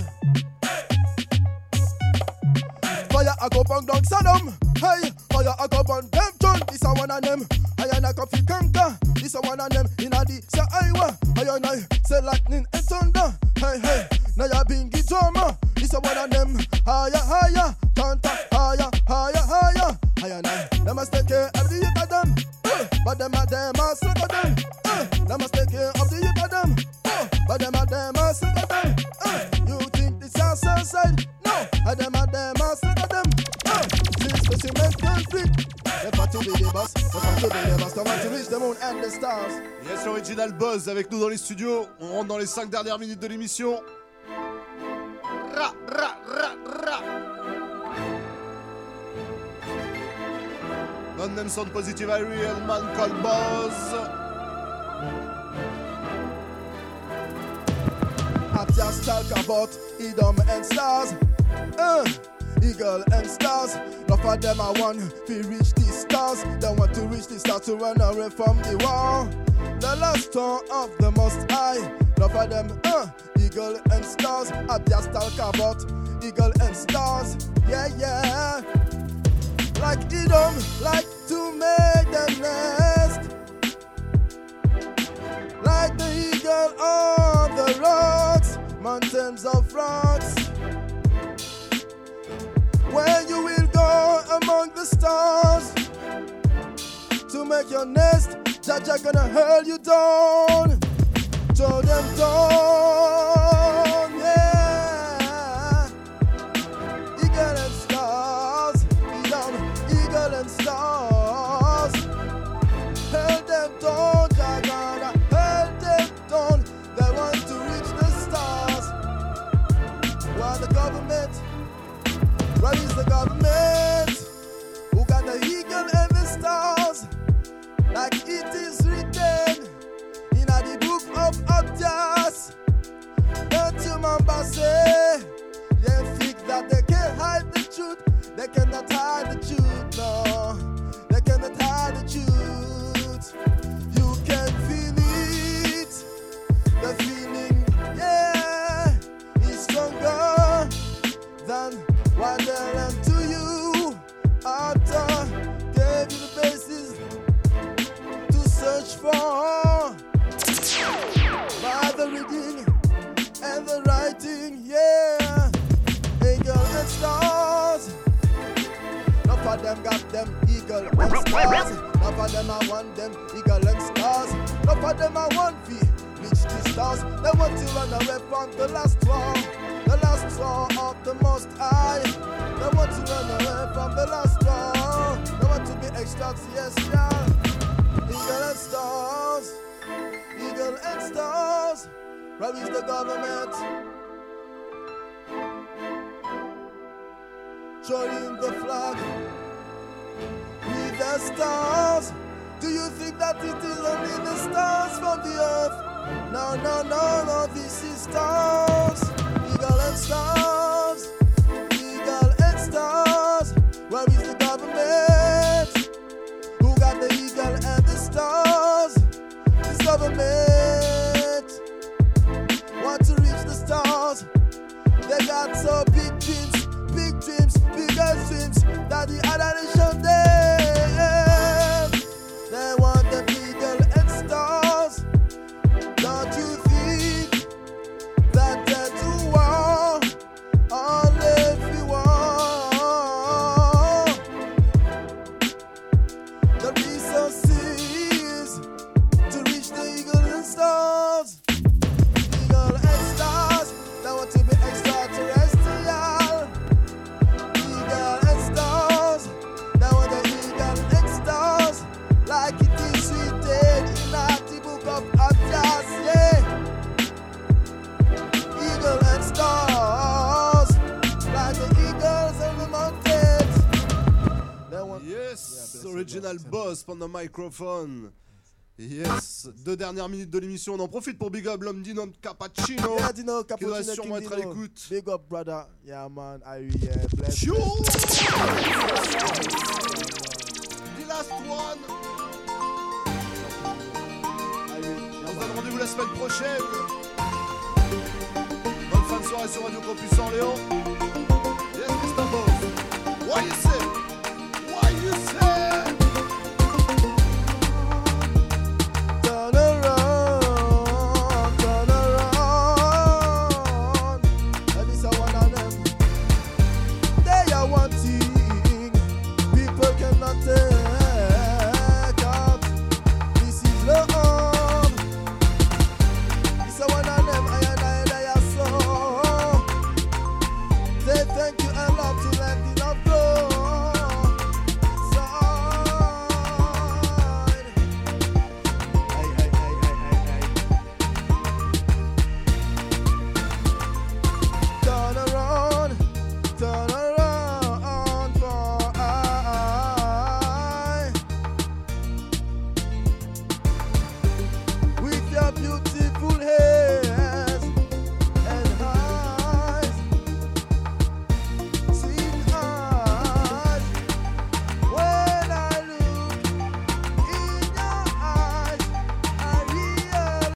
Fire I go burn down Sodom. Hey, fire I go burn them turn. This a one of them. I and I coffee conquer. This a one of them. In a the say Iowa. I and I say lightning and thunder. Hey, hey. Now been get drama. This a one of them. Higher, higher. Tanta, higher, higher, higher. I and I. Them must take care of the youth of them. But them are them are sick of them. Them must take care of the youth of them. But them are them are sick of them. You think this is suicide? No, I them are them are be the boss. They fought to be the boss. They want to reach the moon and the stars. Yes, l'original Buzz avec nous dans les studios. On rentre dans les 5 dernières minutes de l'émission. Ra, ra, ra, ra. On them sound positive, I real man called Buzz. I just talk about Edom and stars. Uh, eagle and stars. Enough of them I want to reach the stars. They want to reach the stars to run away from the war. The last song of the most high. Enough of them, uh, eagle and stars. I just talk about eagle and stars. Yeah, yeah. Like Edom, like to make them nest. Like the eagle on the rocks, mountains of rocks. Where you will go among the stars to make your nest, Jaja gonna hurl you down, throw them down, Like it is written in the book of Abdias. Don't you remember say? They think that they can hide the truth. They cannot hide the truth, no. They cannot hide the truth. I want them eagle and stars. Enough of them I want fee reach the stars. They want to run away from the last war, the last war of the Most High. They want to run away from the last war. They want to be extraterrestrial. Eagle and stars, eagle and stars. Where is the government? Showing the flag with the stars. Do you think that it is only the stars from the earth? No, no, no, no, this is stars. Eagle and stars. Eagle and stars. Where is the government? Who got the eagle and the stars? This government want to reach the stars. They got so big dreams, big dreams, bigger dreams that the other nation them. Original boss from the microphone. Yes, deux dernières minutes de l'émission, on en profite pour Big Up l'homme Dino Cappuccino. Yeah, Dino qui doit Cappuccino, sûrement King être à l'écoute. Big up, brother. Yeah, man. I yeah, bless. Yo! bless. The last one. On se donne rendez-vous la semaine prochaine. Bonne fin de soirée sur Radio Campus Orléans. Yes, Mr. Boss. What you say?